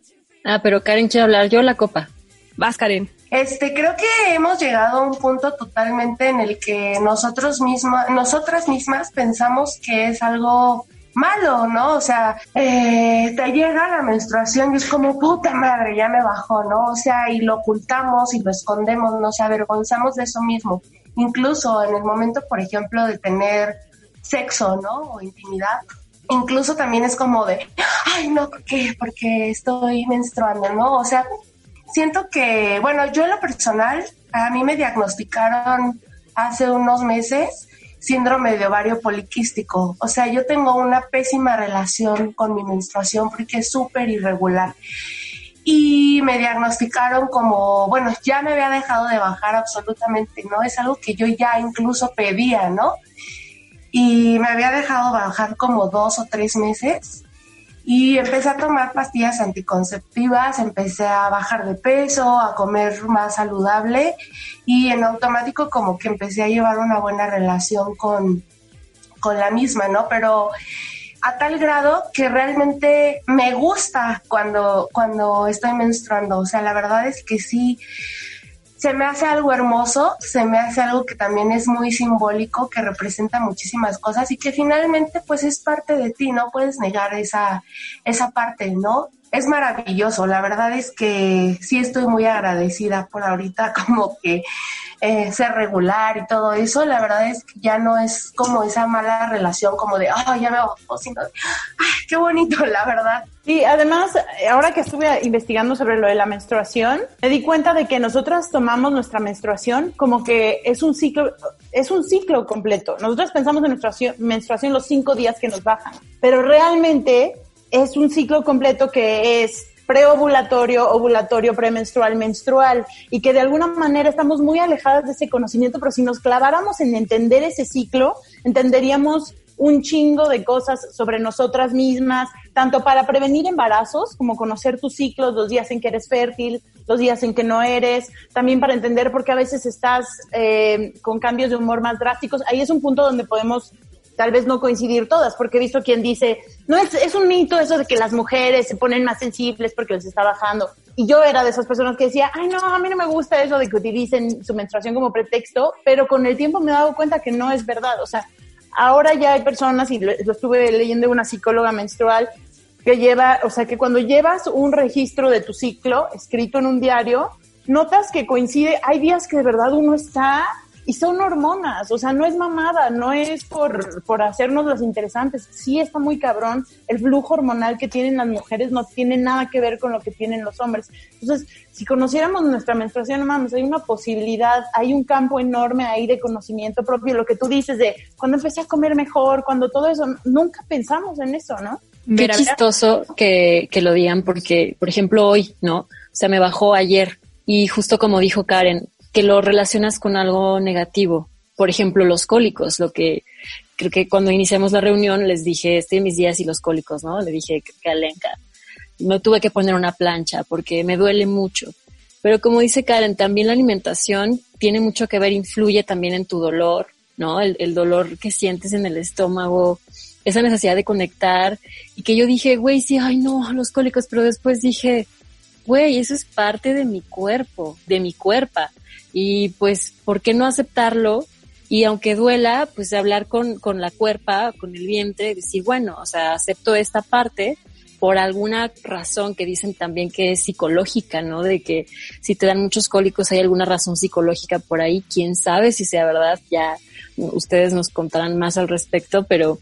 Ah, pero Karen quiere hablar, yo la copa. Vas, Karen. Este, creo que hemos llegado a un punto totalmente en el que nosotros mismas, nosotras mismas pensamos que es algo malo, ¿no? O sea, eh, te llega la menstruación y es como, puta madre, ya me bajó, ¿no? O sea, y lo ocultamos y lo escondemos, nos avergonzamos de eso mismo. Incluso en el momento, por ejemplo, de tener sexo, ¿no? O intimidad, incluso también es como de, ay, no, ¿qué? Porque estoy menstruando, ¿no? O sea, siento que, bueno, yo en lo personal, a mí me diagnosticaron hace unos meses síndrome de ovario poliquístico. O sea, yo tengo una pésima relación con mi menstruación porque es súper irregular. Y me diagnosticaron como, bueno, ya me había dejado de bajar absolutamente, ¿no? Es algo que yo ya incluso pedía, ¿no? Y me había dejado bajar como dos o tres meses y empecé a tomar pastillas anticonceptivas, empecé a bajar de peso, a comer más saludable y en automático como que empecé a llevar una buena relación con, con la misma, ¿no? Pero a tal grado que realmente me gusta cuando, cuando estoy menstruando. O sea, la verdad es que sí, se me hace algo hermoso, se me hace algo que también es muy simbólico, que representa muchísimas cosas y que finalmente pues es parte de ti, no puedes negar esa, esa parte, ¿no? Es maravilloso, la verdad es que sí estoy muy agradecida por ahorita como que eh, ser regular y todo eso, la verdad es que ya no es como esa mala relación como de, ah, ya bajo, sino ay, qué bonito, la verdad. Y además, ahora que estuve investigando sobre lo de la menstruación, me di cuenta de que nosotras tomamos nuestra menstruación como que es un ciclo, es un ciclo completo. Nosotras pensamos en nuestra menstruación los cinco días que nos bajan, pero realmente es un ciclo completo que es preovulatorio, ovulatorio, premenstrual, menstrual, y que de alguna manera estamos muy alejadas de ese conocimiento, pero si nos claváramos en entender ese ciclo, entenderíamos un chingo de cosas sobre nosotras mismas, tanto para prevenir embarazos, como conocer tus ciclos, los días en que eres fértil, los días en que no eres, también para entender por qué a veces estás eh, con cambios de humor más drásticos. Ahí es un punto donde podemos tal vez no coincidir todas, porque he visto quien dice, no, es, es un mito eso de que las mujeres se ponen más sensibles porque les está bajando. Y yo era de esas personas que decía, ay, no, a mí no me gusta eso de que utilicen su menstruación como pretexto, pero con el tiempo me he dado cuenta que no es verdad. O sea, ahora ya hay personas, y lo, estuve leyendo una psicóloga menstrual, que lleva, o sea, que cuando llevas un registro de tu ciclo escrito en un diario, notas que coincide, hay días que de verdad uno está y son hormonas, o sea, no es mamada, no es por, por hacernos las interesantes, sí está muy cabrón, el flujo hormonal que tienen las mujeres no tiene nada que ver con lo que tienen los hombres. Entonces, si conociéramos nuestra menstruación, no mames, hay una posibilidad, hay un campo enorme ahí de conocimiento propio, lo que tú dices de cuando empecé a comer mejor, cuando todo eso, nunca pensamos en eso, ¿no? Qué chistoso que, que lo digan porque, por ejemplo, hoy, ¿no? O sea, me bajó ayer y justo como dijo Karen, que lo relacionas con algo negativo. Por ejemplo, los cólicos, lo que creo que cuando iniciamos la reunión les dije, estoy en mis días y los cólicos, ¿no? Le dije que Alenka, no tuve que poner una plancha porque me duele mucho. Pero como dice Karen, también la alimentación tiene mucho que ver, influye también en tu dolor, ¿no? El, el dolor que sientes en el estómago, esa necesidad de conectar. Y que yo dije, güey, sí, ay no, los cólicos, pero después dije, güey, eso es parte de mi cuerpo, de mi cuerpo. Y pues, ¿por qué no aceptarlo? Y aunque duela, pues hablar con, con la cuerpa, con el vientre, decir, bueno, o sea, acepto esta parte por alguna razón que dicen también que es psicológica, ¿no? De que si te dan muchos cólicos hay alguna razón psicológica por ahí, quién sabe si sea verdad, ya ustedes nos contarán más al respecto, pero,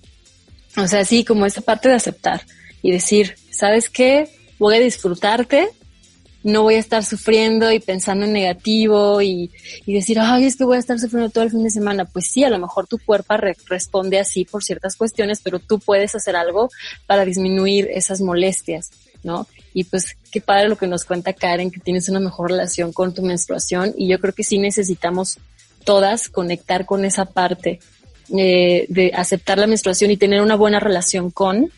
o sea, sí, como esa parte de aceptar y decir, ¿sabes qué? Voy a disfrutarte, no voy a estar sufriendo y pensando en negativo y, decir, ay, es que voy a estar sufriendo todo el fin de semana. Pues sí, a lo mejor tu cuerpo responde así por ciertas cuestiones, pero tú puedes hacer algo para disminuir esas molestias, ¿no? Y pues qué padre lo que nos cuenta Karen, que tienes una mejor relación con tu menstruación y yo creo que sí necesitamos todas conectar con esa parte eh, de aceptar la menstruación y tener una buena relación con.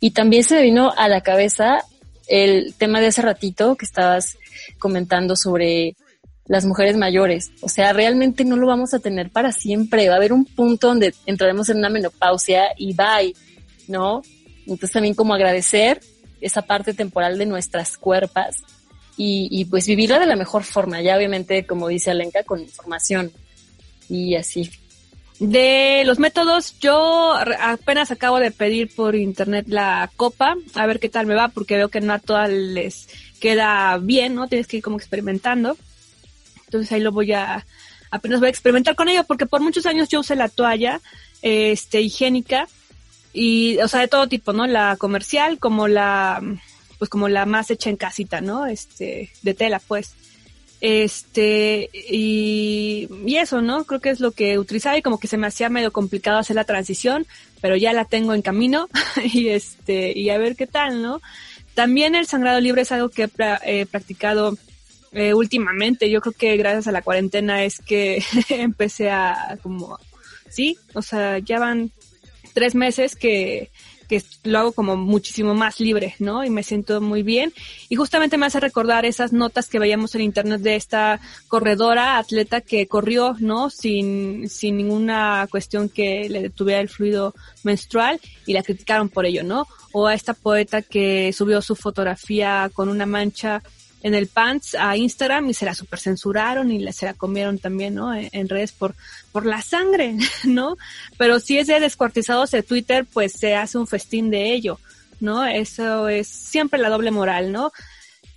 Y también se vino a la cabeza el tema de hace ratito que estabas comentando sobre las mujeres mayores. O sea, realmente no lo vamos a tener para siempre. Va a haber un punto donde entraremos en una menopausia y bye, ¿no? Entonces también como agradecer esa parte temporal de nuestras cuerpas y, y pues vivirla de la mejor forma. Ya obviamente, como dice Alenka, con información y así. De los métodos, yo apenas acabo de pedir por internet la copa, a ver qué tal me va, porque veo que no a todas les queda bien, ¿no? Tienes que ir como experimentando. Entonces ahí lo voy a, apenas voy a experimentar con ello, porque por muchos años yo usé la toalla, este, higiénica, y, o sea, de todo tipo, ¿no? La comercial como la, pues como la más hecha en casita, ¿no? Este, de tela, pues. Este, y, y eso, ¿no? Creo que es lo que utilizaba y como que se me hacía medio complicado hacer la transición, pero ya la tengo en camino y este, y a ver qué tal, ¿no? También el sangrado libre es algo que he practicado eh, últimamente. Yo creo que gracias a la cuarentena es que empecé a como, sí, o sea, ya van tres meses que, que lo hago como muchísimo más libre, ¿no? Y me siento muy bien. Y justamente me hace recordar esas notas que veíamos en internet de esta corredora, atleta que corrió, ¿no? Sin, sin ninguna cuestión que le detuviera el fluido menstrual y la criticaron por ello, ¿no? O a esta poeta que subió su fotografía con una mancha en el pants a Instagram y se la super censuraron y se la comieron también, ¿no? En, redes por, por la sangre, ¿no? Pero si es de descuartizados de Twitter, pues se hace un festín de ello, ¿no? Eso es siempre la doble moral, ¿no?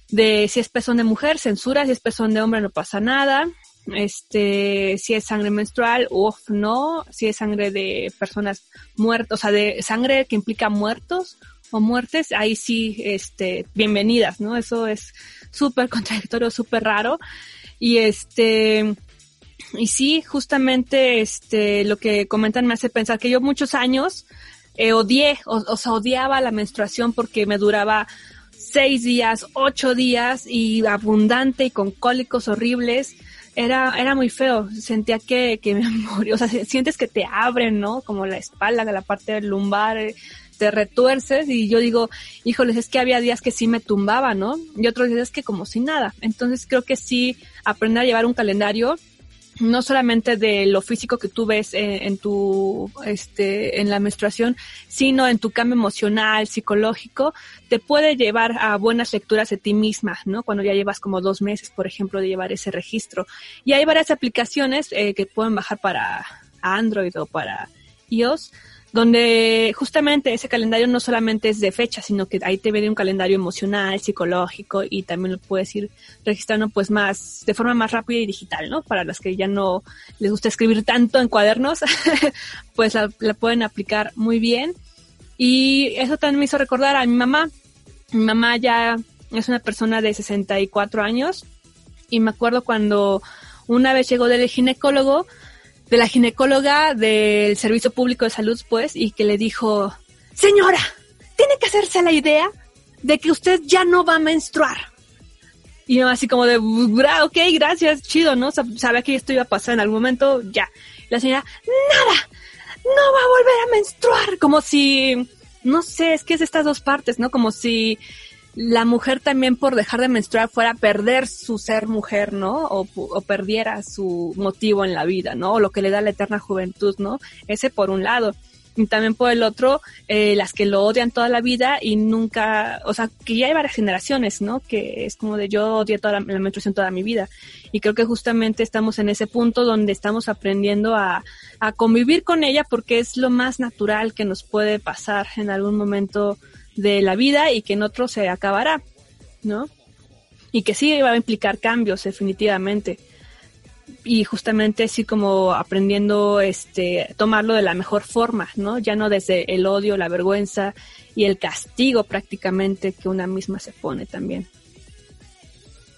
De si es pezón de mujer, censura, si es pezón de hombre no pasa nada, este, si es sangre menstrual, uff, no, si es sangre de personas muertas, o sea, de sangre que implica muertos o muertes, ahí sí, este, bienvenidas, ¿no? Eso es súper contradictorio, súper raro. Y este, y sí, justamente este, lo que comentan me hace pensar que yo muchos años eh, odié, o, sea, odiaba la menstruación porque me duraba seis días, ocho días y abundante y con cólicos horribles. Era, era muy feo, sentía que, que me moría, o sea, sientes que te abren, ¿no? Como la espalda, la parte lumbar, te retuerces y yo digo, híjoles, es que había días que sí me tumbaba, ¿no? Y otros días que como si nada. Entonces creo que sí aprender a llevar un calendario no solamente de lo físico que tú ves en, tu, este, en la menstruación, sino en tu cambio emocional, psicológico, te puede llevar a buenas lecturas de ti misma, ¿no? Cuando ya llevas como dos meses, por ejemplo, de llevar ese registro. Y hay varias aplicaciones eh, que pueden bajar para Android o para iOS, donde justamente ese calendario no solamente es de fecha, sino que ahí te viene un calendario emocional, psicológico y también lo puedes ir registrando pues más, de forma más rápida y digital, ¿no? Para las que ya no les gusta escribir tanto en cuadernos, pues la, pueden aplicar muy bien. Y eso también me hizo recordar a mi mamá. Mi mamá ya es una persona de 64 años y me acuerdo cuando una vez llegó del ginecólogo, de la ginecóloga del Servicio Público de Salud, pues, y que le dijo, señora, tiene que hacerse la idea de que usted ya no va a menstruar. Y yo así como de, ok, gracias, chido, ¿no? Sabía que esto iba a pasar en algún momento, ya. La señora, nada, no va a volver a menstruar. Como si, no sé, es que es estas dos partes, ¿no? Como si la mujer también por dejar de menstruar fuera a perder su ser mujer, ¿no? O, o, perdiera su motivo en la vida, ¿no? O lo que le da la eterna juventud, ¿no? Ese por un lado. Y también por el otro, eh, las que lo odian toda la vida y nunca, o sea, que ya hay varias generaciones, ¿no? Que es como de yo odié toda la, la menstruación toda mi vida. Y creo que justamente estamos en ese punto donde estamos aprendiendo a, a convivir con ella porque es lo más natural que nos puede pasar en algún momento de la vida y que en otro se acabará, ¿no? Y que sí va a implicar cambios definitivamente. Y justamente así como aprendiendo este tomarlo de la mejor forma, ¿no? Ya no desde el odio, la vergüenza y el castigo prácticamente que una misma se pone también.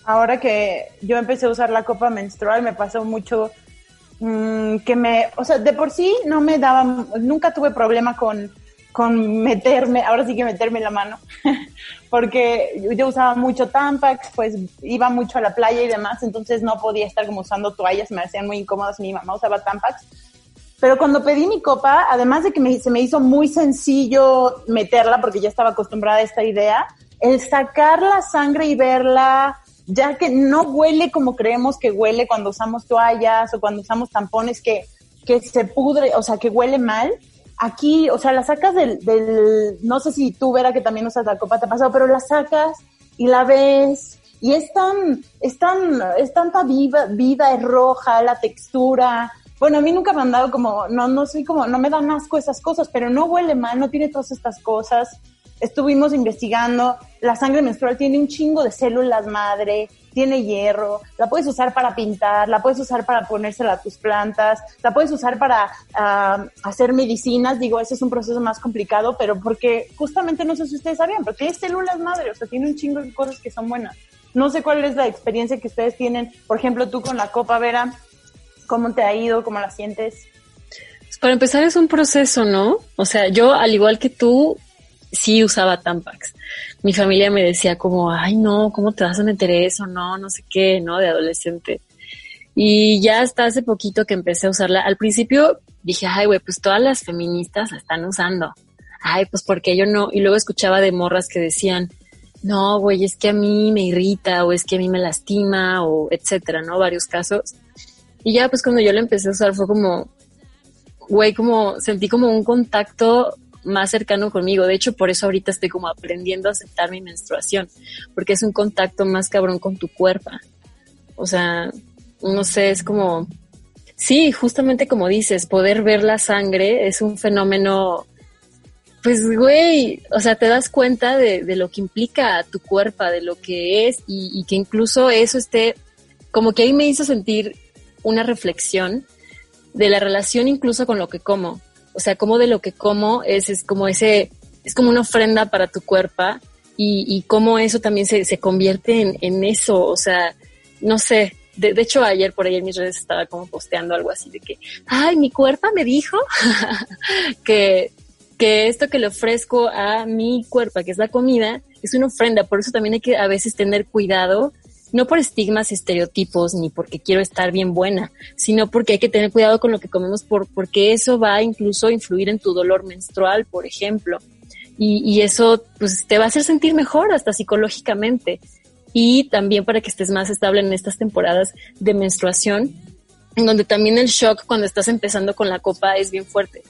Ahora que yo empecé a usar la copa menstrual me pasó mucho mm, que me, o sea, de por sí no me daba, nunca tuve problema con con meterme, ahora sí que meterme la mano, porque yo usaba mucho Tampax, pues iba mucho a la playa y demás, entonces no podía estar como usando toallas, me hacían muy incómodas, mi mamá usaba Tampax. Pero cuando pedí mi copa, además de que se me hizo muy sencillo meterla, porque ya estaba acostumbrada a esta idea, el sacar la sangre y verla, ya que no huele como creemos que huele cuando usamos toallas o cuando usamos tampones que, que se pudre, o sea, que huele mal, aquí, o sea, la sacas del, del, no sé si tú, Vera, que también usas la copa, te ha pasado, pero la sacas y la ves y es tan, es tan, es tanta viva, vida, es roja, la textura, bueno, a mí nunca me han dado como, no, no soy como, no me dan asco esas cosas, pero no huele mal, no tiene todas estas cosas. Estuvimos investigando, la sangre menstrual tiene un chingo de células madre, tiene hierro, la puedes usar para pintar, la puedes usar para ponérsela a tus plantas, la puedes usar para ah, hacer medicinas, digo, ese es un proceso más complicado, pero porque justamente no sé si ustedes sabían, pero tiene células madre, o sea, tiene un chingo de cosas que son buenas. No sé cuál es la experiencia que ustedes tienen, por ejemplo, tú con la copa Vera, ¿cómo te ha ido? ¿Cómo la sientes? Pues para empezar es un proceso, ¿no? O sea, yo al igual que tú, sí usaba Tampax. Mi familia me decía como, ay no, ¿cómo te vas a meter eso? No, no sé qué, ¿no? De adolescente. Y ya hasta hace poquito que empecé a usarla. Al principio dije, ay, güey, pues todas las feministas la están usando. Ay, pues porque yo no. Y luego escuchaba de morras que decían, no, güey, es que a mí me irrita o es que a mí me lastima o etcétera, ¿no? Varios casos. Y ya pues cuando yo la empecé a usar fue como, güey, como sentí como un contacto más cercano conmigo. De hecho, por eso ahorita estoy como aprendiendo a aceptar mi menstruación, porque es un contacto más cabrón con tu cuerpo. O sea, no sé, es como, sí, justamente como dices, poder ver la sangre es un fenómeno, pues, güey, o sea, te das cuenta de, de lo que implica tu cuerpo, de lo que es y, y que incluso eso esté, como que ahí me hizo sentir una reflexión de la relación incluso con lo que como. O sea, como de lo que como es, es como ese, es como una ofrenda para tu cuerpo y, cómo eso también se, se convierte en, en, eso. O sea, no sé. De, de, hecho, ayer por ahí en mis redes estaba como posteando algo así de que, ay, mi cuerpo me dijo que, que esto que le ofrezco a mi cuerpo, que es la comida, es una ofrenda. Por eso también hay que a veces tener cuidado no por estigmas, estereotipos, ni porque quiero estar bien buena, sino porque hay que tener cuidado con lo que comemos por, porque eso va a incluso influir en tu dolor menstrual, por ejemplo. Y, eso pues, te va a hacer sentir mejor hasta psicológicamente. Y también para que estés más estable en estas temporadas de menstruación, en donde también el shock cuando estás empezando con la copa es bien fuerte.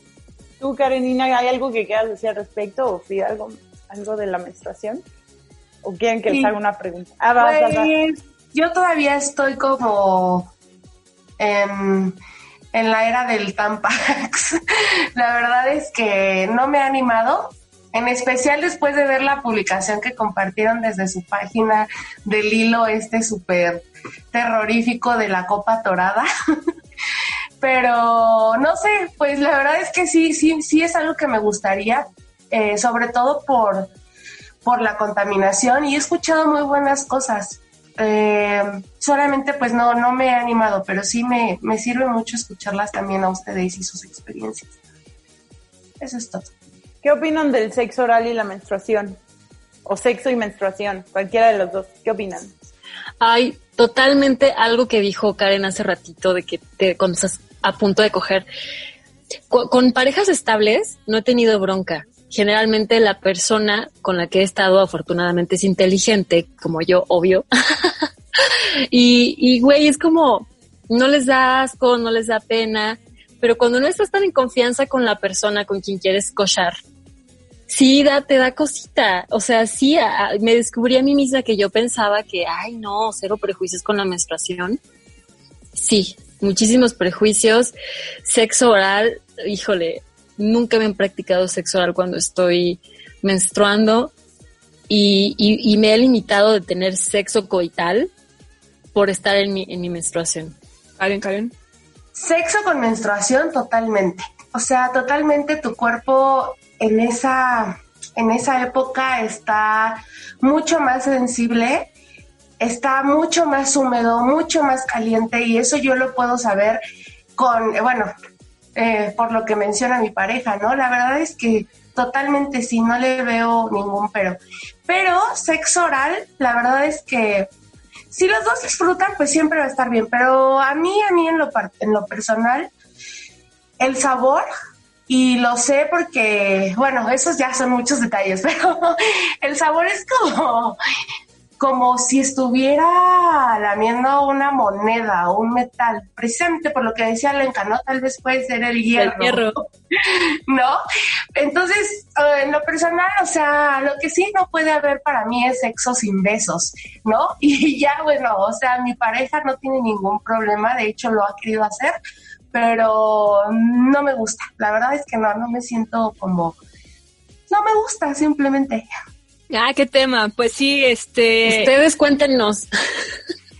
¿Tú, Karenina, hay algo que quieras decir al respecto o algo, algo de la menstruación? ¿O quieren que les haga una pregunta? Ah, pues. Yo todavía estoy como en, en la era del Tampax. la verdad es que no me ha animado, en especial después de ver la publicación que compartieron desde su página del hilo este súper terrorífico de la copa torada. Pero no sé, pues la verdad es que sí, sí, sí es algo que me gustaría, eh, sobre todo por por la contaminación y he escuchado muy buenas cosas. Eh, solamente pues no, no me he animado, pero sí me, me sirve mucho escucharlas también a ustedes y sus experiencias. Eso es todo. ¿Qué opinan del sexo oral y la menstruación? O sexo y menstruación, cualquiera de los dos. ¿Qué opinan? Hay totalmente algo que dijo Karen hace ratito de que te, cuando estás a punto de coger. Con, con parejas estables no he tenido bronca generalmente la persona con la que he estado afortunadamente es inteligente, como yo, obvio. y, y, güey, es como, no les da asco, no les da pena, pero cuando no estás tan en confianza con la persona con quien quieres cochar, sí da, te da cosita. O sea, sí, a, me descubrí a mí misma que yo pensaba que, ay, no, cero prejuicios con la menstruación. Sí, muchísimos prejuicios. Sexo oral, híjole, nunca me han practicado sexo oral cuando estoy menstruando y, y, y, me he limitado de tener sexo coital por estar en mi, en mi menstruación. Karen, Karen. Sexo con menstruación totalmente. O sea, totalmente tu cuerpo en esa, en esa época está mucho más sensible, está mucho más húmedo, mucho más caliente y eso yo lo puedo saber con, bueno, eh, por lo que menciona mi pareja, ¿no? La verdad es que totalmente sí, no le veo ningún pero. Pero sexo oral, la verdad es que si los dos disfrutan, pues siempre va a estar bien. Pero a mí, a mí en lo, en lo personal, el sabor, y lo sé porque, bueno, esos ya son muchos detalles, pero el sabor es como como si estuviera lamiendo una moneda o un metal, precisamente por lo que decía Lenka, ¿no? Tal vez puede ser el hierro. El hierro. ¿No? Entonces, uh, en lo personal, o sea, lo que sí no puede haber para mí es sexo sin besos, ¿no? Y ya, bueno, o sea, mi pareja no tiene ningún problema, de hecho lo ha querido hacer, pero no me gusta. La verdad es que no, no me siento como, no me gusta simplemente. Ah, qué tema. Pues sí, este. Ustedes cuéntenos.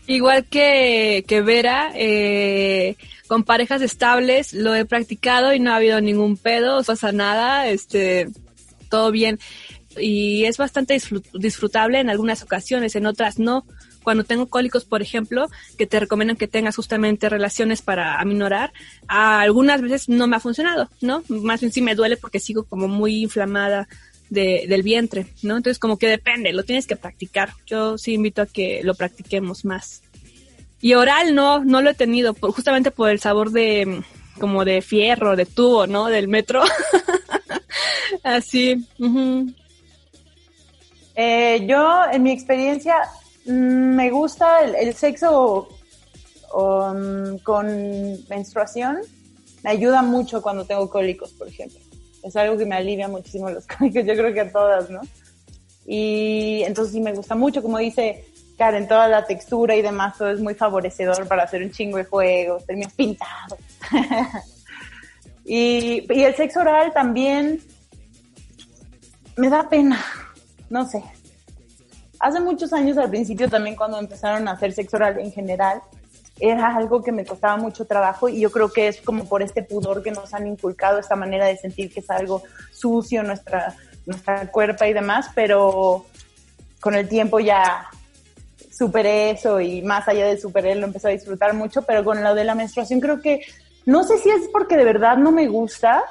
Igual que, que Vera, eh, con parejas estables lo he practicado y no ha habido ningún pedo, no pasa nada, este, todo bien. Y es bastante disfrutable en algunas ocasiones, en otras no. Cuando tengo cólicos, por ejemplo, que te recomiendan que tengas justamente relaciones para aminorar, algunas veces no me ha funcionado, ¿no? Más bien sí me duele porque sigo como muy inflamada de, del vientre, ¿no? Entonces como que depende, lo tienes que practicar. Yo sí invito a que lo practiquemos más. Y oral no, no lo he tenido, por, justamente por el sabor de como de fierro, de tubo, ¿no? Del metro. Así. eh, yo, en mi experiencia, mm, me gusta el, sexo um, con menstruación. Me ayuda mucho cuando tengo cólicos, por ejemplo. Es algo que me alivia muchísimo los cólicos, yo creo que a todas, ¿no? Y entonces sí me gusta mucho, como dice en toda la textura y demás, todo es muy favorecedor para hacer un chingo de juegos, terminas pintado. y, y el sexo oral también me da pena, no sé. Hace muchos años al principio también cuando empezaron a hacer sexo oral en general, era algo que me costaba mucho trabajo y yo creo que es como por este pudor que nos han inculcado, esta manera de sentir que es algo sucio nuestra, nuestra cuerpa y demás, pero con el tiempo ya superé eso y más allá de superé lo empecé a disfrutar mucho, pero con lo de la menstruación creo que, no sé si es porque de verdad no me gusta,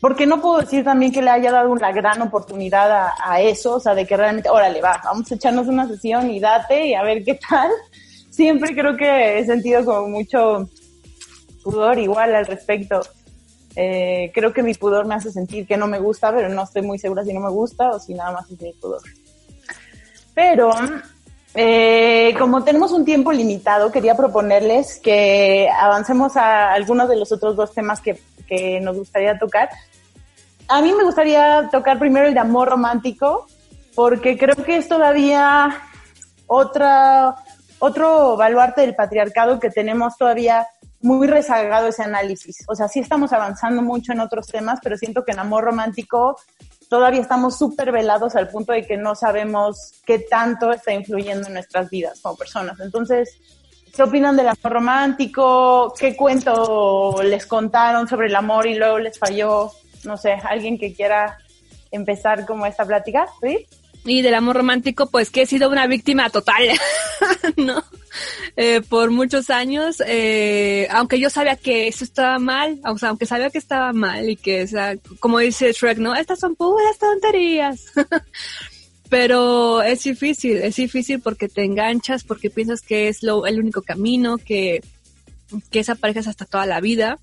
porque no puedo decir también que le haya dado una gran oportunidad a, eso, o sea, de que realmente, órale, va, vamos a echarnos una sesión y date y a ver qué tal. Siempre creo que he sentido como mucho pudor igual al respecto. Eh, creo que mi pudor me hace sentir que no me gusta, pero no estoy muy segura si no me gusta o si nada más es mi pudor. Pero eh, como tenemos un tiempo limitado, quería proponerles que avancemos a algunos de los otros dos temas que, que nos gustaría tocar. A mí me gustaría tocar primero el de amor romántico, porque creo que es todavía otra, otro baluarte del patriarcado que tenemos todavía muy rezagado ese análisis. O sea, sí estamos avanzando mucho en otros temas, pero siento que en amor romántico todavía estamos súper velados al punto de que no sabemos qué tanto está influyendo en nuestras vidas como personas. Entonces, ¿qué opinan del amor romántico? ¿Qué cuento les contaron sobre el amor y luego les falló? No sé, alguien que quiera empezar como esta plática, ¿sí? Y del amor romántico, pues que he sido una víctima total, ¿no? Eh, por muchos años, eh, aunque yo sabía que eso estaba mal, o sea, aunque sabía que estaba mal y que, o sea, como dice Shrek, ¿no? Estas son puras tonterías. Pero es difícil, es difícil porque te enganchas, porque piensas que es lo, el único camino, que, que esa pareja es hasta toda la vida.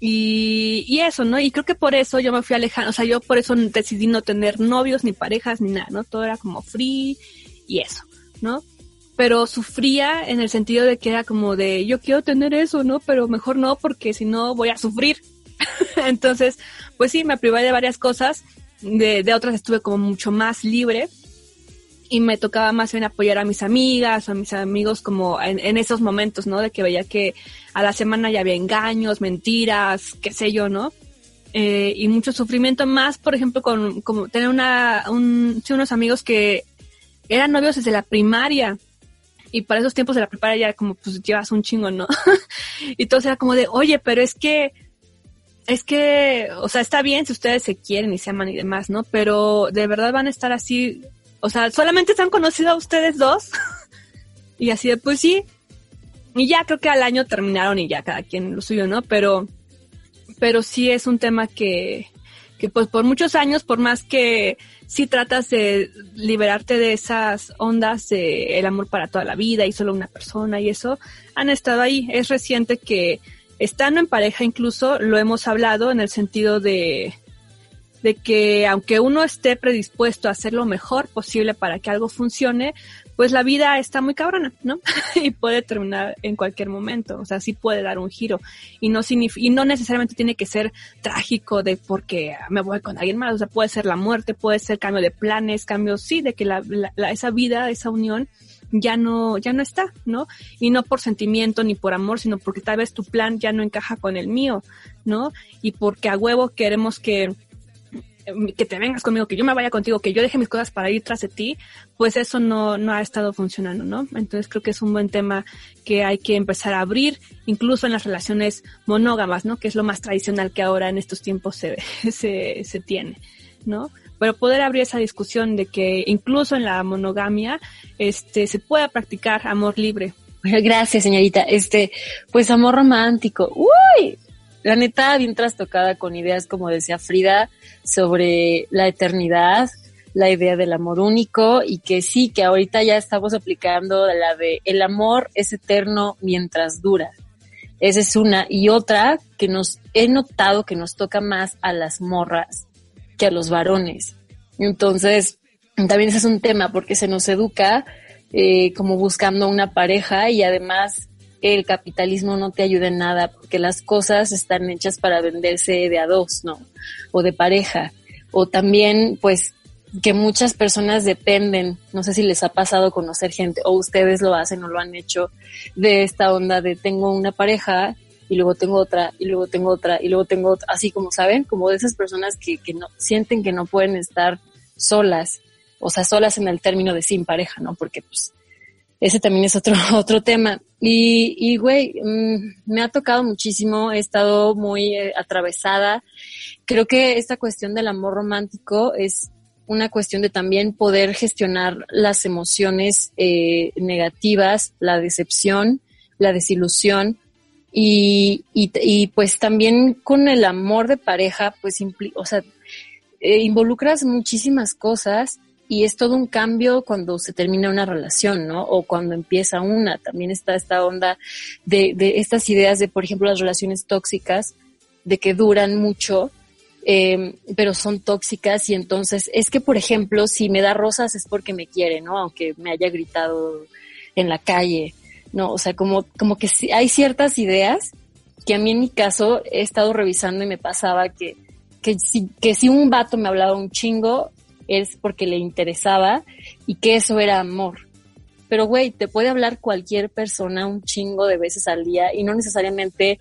Y, y eso, ¿no? Y creo que por eso yo me fui alejando, o sea, yo por eso decidí no tener novios, ni parejas, ni nada, ¿no? Todo era como free y eso, ¿no? Pero sufría en el sentido de que era como de, yo quiero tener eso, ¿no? Pero mejor no, porque si no voy a sufrir. Entonces, pues sí, me privé de varias cosas, de, de otras estuve como mucho más libre y me tocaba más bien apoyar a mis amigas o a mis amigos como en, en, esos momentos, ¿no? De que veía que a la semana ya había engaños, mentiras, qué sé yo, ¿no? Eh, y mucho sufrimiento más, por ejemplo, con como tener una, unos amigos que eran novios desde la primaria y para esos tiempos de la primaria ya como pues llevas un chingo, ¿no? y todo era como de, oye, pero es que es que, o sea, está bien si ustedes se quieren y se aman y demás, ¿no? Pero de verdad van a estar así o sea, solamente se han conocido a ustedes dos. y así de, pues sí. Y ya creo que al año terminaron y ya cada quien lo suyo, ¿no? Pero, pero sí es un tema que, que pues por muchos años, por más que sí tratas de liberarte de esas ondas de el amor para toda la vida y solo una persona y eso, han estado ahí. Es reciente que estando en pareja incluso lo hemos hablado en el sentido de, de que aunque uno esté predispuesto a hacer lo mejor posible para que algo funcione, pues la vida está muy cabrona, ¿no? y puede terminar en cualquier momento, o sea, sí puede dar un giro y no y no necesariamente tiene que ser trágico de porque me voy con alguien más, o sea, puede ser la muerte, puede ser cambio de planes, cambios, sí, de que la, esa vida, esa unión ya no, ya no está, ¿no? Y no por sentimiento ni por amor, sino porque tal vez tu plan ya no encaja con el mío, ¿no? Y porque a huevo queremos que, que te vengas conmigo, que yo me vaya contigo, que yo deje mis cosas para ir tras de ti, pues eso no, no ha estado funcionando, ¿no? Entonces creo que es un buen tema que hay que empezar a abrir, incluso en las relaciones monógamas, ¿no? Que es lo más tradicional que ahora en estos tiempos se, se, se tiene, ¿no? Pero poder abrir esa discusión de que incluso en la monogamia, este, se pueda practicar amor libre. Gracias, señorita. Este, pues amor romántico. Uy, la neta, bien trastocada con ideas, como decía Frida, sobre la eternidad, la idea del amor único y que sí, que ahorita ya estamos aplicando la de el amor es eterno mientras dura. Esa es una. Y otra que nos he notado que nos toca más a las morras que a los varones. Entonces, también ese es un tema porque se nos educa eh, como buscando una pareja y además el capitalismo no te ayuda en nada porque las cosas están hechas para venderse de a dos, ¿no? O de pareja. O también, pues, que muchas personas dependen, no sé si les ha pasado conocer gente o ustedes lo hacen o lo han hecho, de esta onda de tengo una pareja y luego tengo otra y luego tengo otra y luego tengo otra, así como saben, como de esas personas que, que no sienten que no pueden estar solas, o sea, solas en el término de sin pareja, ¿no? Porque pues ese también es otro, otro tema. Y, y güey, mm, me ha tocado muchísimo, he estado muy eh, atravesada. Creo que esta cuestión del amor romántico es una cuestión de también poder gestionar las emociones eh, negativas, la decepción, la desilusión. Y, y, y, pues también con el amor de pareja, pues, o sea, eh, involucras muchísimas cosas y es todo un cambio cuando se termina una relación, ¿no? O cuando empieza una. También está esta onda de, de estas ideas de, por ejemplo, las relaciones tóxicas, de que duran mucho, eh, pero son tóxicas y entonces es que, por ejemplo, si me da rosas es porque me quiere, ¿no? Aunque me haya gritado en la calle, ¿no? O sea, como, como que hay ciertas ideas que a mí en mi caso he estado revisando y me pasaba que, que si, que si un vato me hablaba un chingo, es porque le interesaba y que eso era amor. Pero, güey, te puede hablar cualquier persona un chingo de veces al día y no necesariamente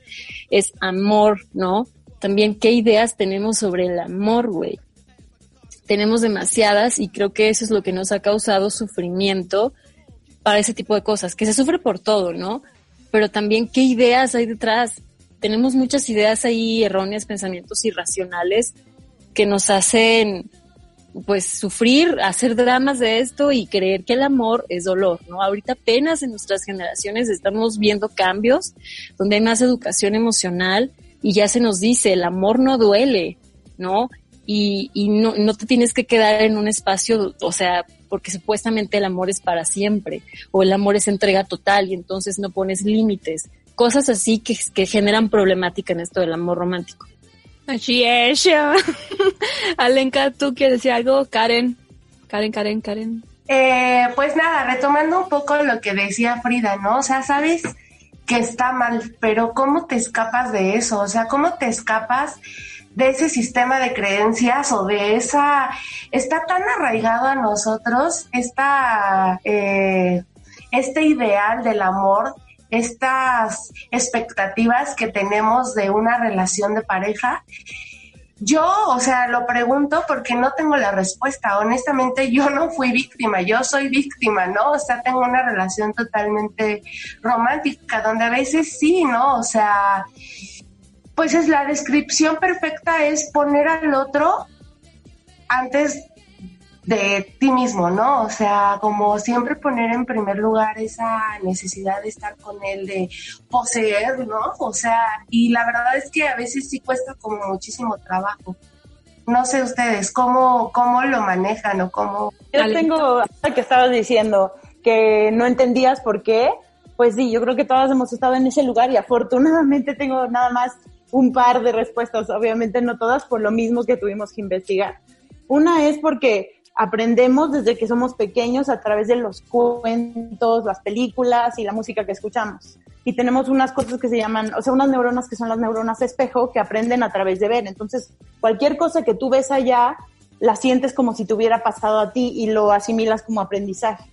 es amor, ¿no? También qué ideas tenemos sobre el amor, güey. Tenemos demasiadas y creo que eso es lo que nos ha causado sufrimiento para ese tipo de cosas, que se sufre por todo, ¿no? Pero también qué ideas hay detrás. Tenemos muchas ideas ahí erróneas, pensamientos irracionales que nos hacen pues sufrir, hacer dramas de esto y creer que el amor es dolor, ¿no? Ahorita apenas en nuestras generaciones estamos viendo cambios donde hay más educación emocional y ya se nos dice, el amor no duele, ¿no? Y, y no, no te tienes que quedar en un espacio, o sea, porque supuestamente el amor es para siempre o el amor es entrega total y entonces no pones límites, cosas así que, que generan problemática en esto del amor romántico. Así es. Alenka, ¿tú quieres decir algo? Karen, Karen, Karen, Karen. Eh, pues nada, retomando un poco lo que decía Frida, ¿no? O sea, sabes que está mal, pero ¿cómo te escapas de eso? O sea, ¿cómo te escapas de ese sistema de creencias o de esa... Está tan arraigado a nosotros esta, eh, este ideal del amor estas expectativas que tenemos de una relación de pareja. Yo, o sea, lo pregunto porque no tengo la respuesta. Honestamente, yo no fui víctima, yo soy víctima, ¿no? O sea, tengo una relación totalmente romántica, donde a veces sí, ¿no? O sea, pues es la descripción perfecta es poner al otro antes de ti mismo, ¿no? O sea, como siempre poner en primer lugar esa necesidad de estar con él, de poseer, ¿no? O sea, y la verdad es que a veces sí cuesta como muchísimo trabajo. No sé ustedes, ¿cómo, cómo lo manejan o cómo... Yo tengo, que estabas diciendo, que no entendías por qué, pues sí, yo creo que todas hemos estado en ese lugar y afortunadamente tengo nada más un par de respuestas, obviamente no todas, por lo mismo que tuvimos que investigar. Una es porque aprendemos desde que somos pequeños a través de los cuentos, las películas y la música que escuchamos. Y tenemos unas cosas que se llaman, o sea, unas neuronas que son las neuronas espejo que aprenden a través de ver. Entonces, cualquier cosa que tú ves allá, la sientes como si te hubiera pasado a ti y lo asimilas como aprendizaje.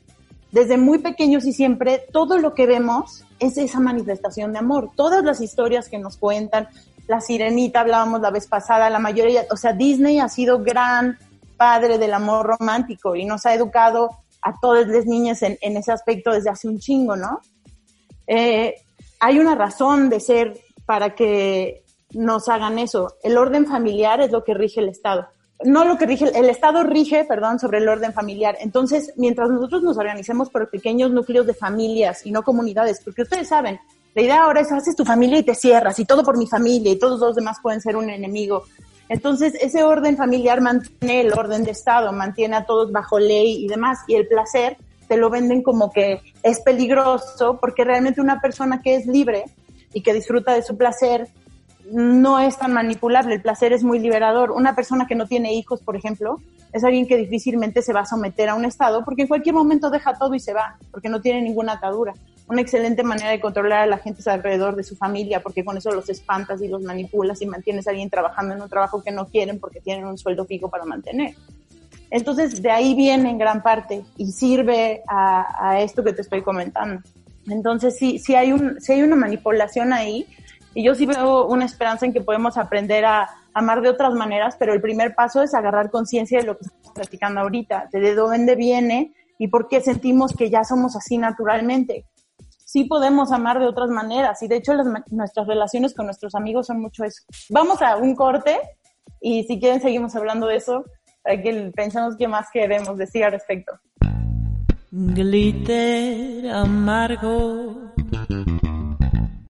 desde muy pequeños y siempre, todo lo que vemos es esa manifestación de amor. Todas las historias que nos cuentan, la sirenita hablábamos la vez pasada, la mayoría, o sea, Disney ha sido gran padre del amor romántico y nos ha educado a todas las niñas en, ese aspecto desde hace un chingo, ¿no? Eh, hay una razón de ser para que nos hagan eso. El orden familiar es lo que rige el Estado. No lo que rige, el Estado rige, perdón, sobre el orden familiar. Entonces, mientras nosotros nos organicemos por pequeños núcleos de familias y no comunidades, porque ustedes saben, la idea ahora es haces tu familia y te cierras y todo por mi familia y todos los demás pueden ser un enemigo. Entonces, ese orden familiar mantiene el orden de Estado, mantiene a todos bajo ley y demás. Y el placer te lo venden como que es peligroso porque realmente una persona que es libre y que disfruta de su placer no es tan manipulable, el placer es muy liberador. Una persona que no tiene hijos, por ejemplo, es alguien que difícilmente se va a someter a un estado porque en cualquier momento deja todo y se va, porque no tiene ninguna atadura. Una excelente manera de controlar a la gente alrededor de su familia, porque con eso los espantas y los manipulas y mantienes a alguien trabajando en un trabajo que no quieren porque tienen un sueldo fijo para mantener. Entonces, de ahí viene en gran parte y sirve a, esto que te estoy comentando. Entonces, sí, sí hay, un, sí hay una manipulación ahí, y yo sí veo una esperanza en que podemos aprender a amar de otras maneras, pero el primer paso es agarrar conciencia de lo que estamos practicando ahorita, de dónde viene y por qué sentimos que ya somos así naturalmente. Sí podemos amar de otras maneras y de hecho nuestras relaciones con nuestros amigos son mucho eso. Vamos a un corte y si quieren seguimos hablando de eso para que pensemos qué más queremos decir al respecto. Glitter amargo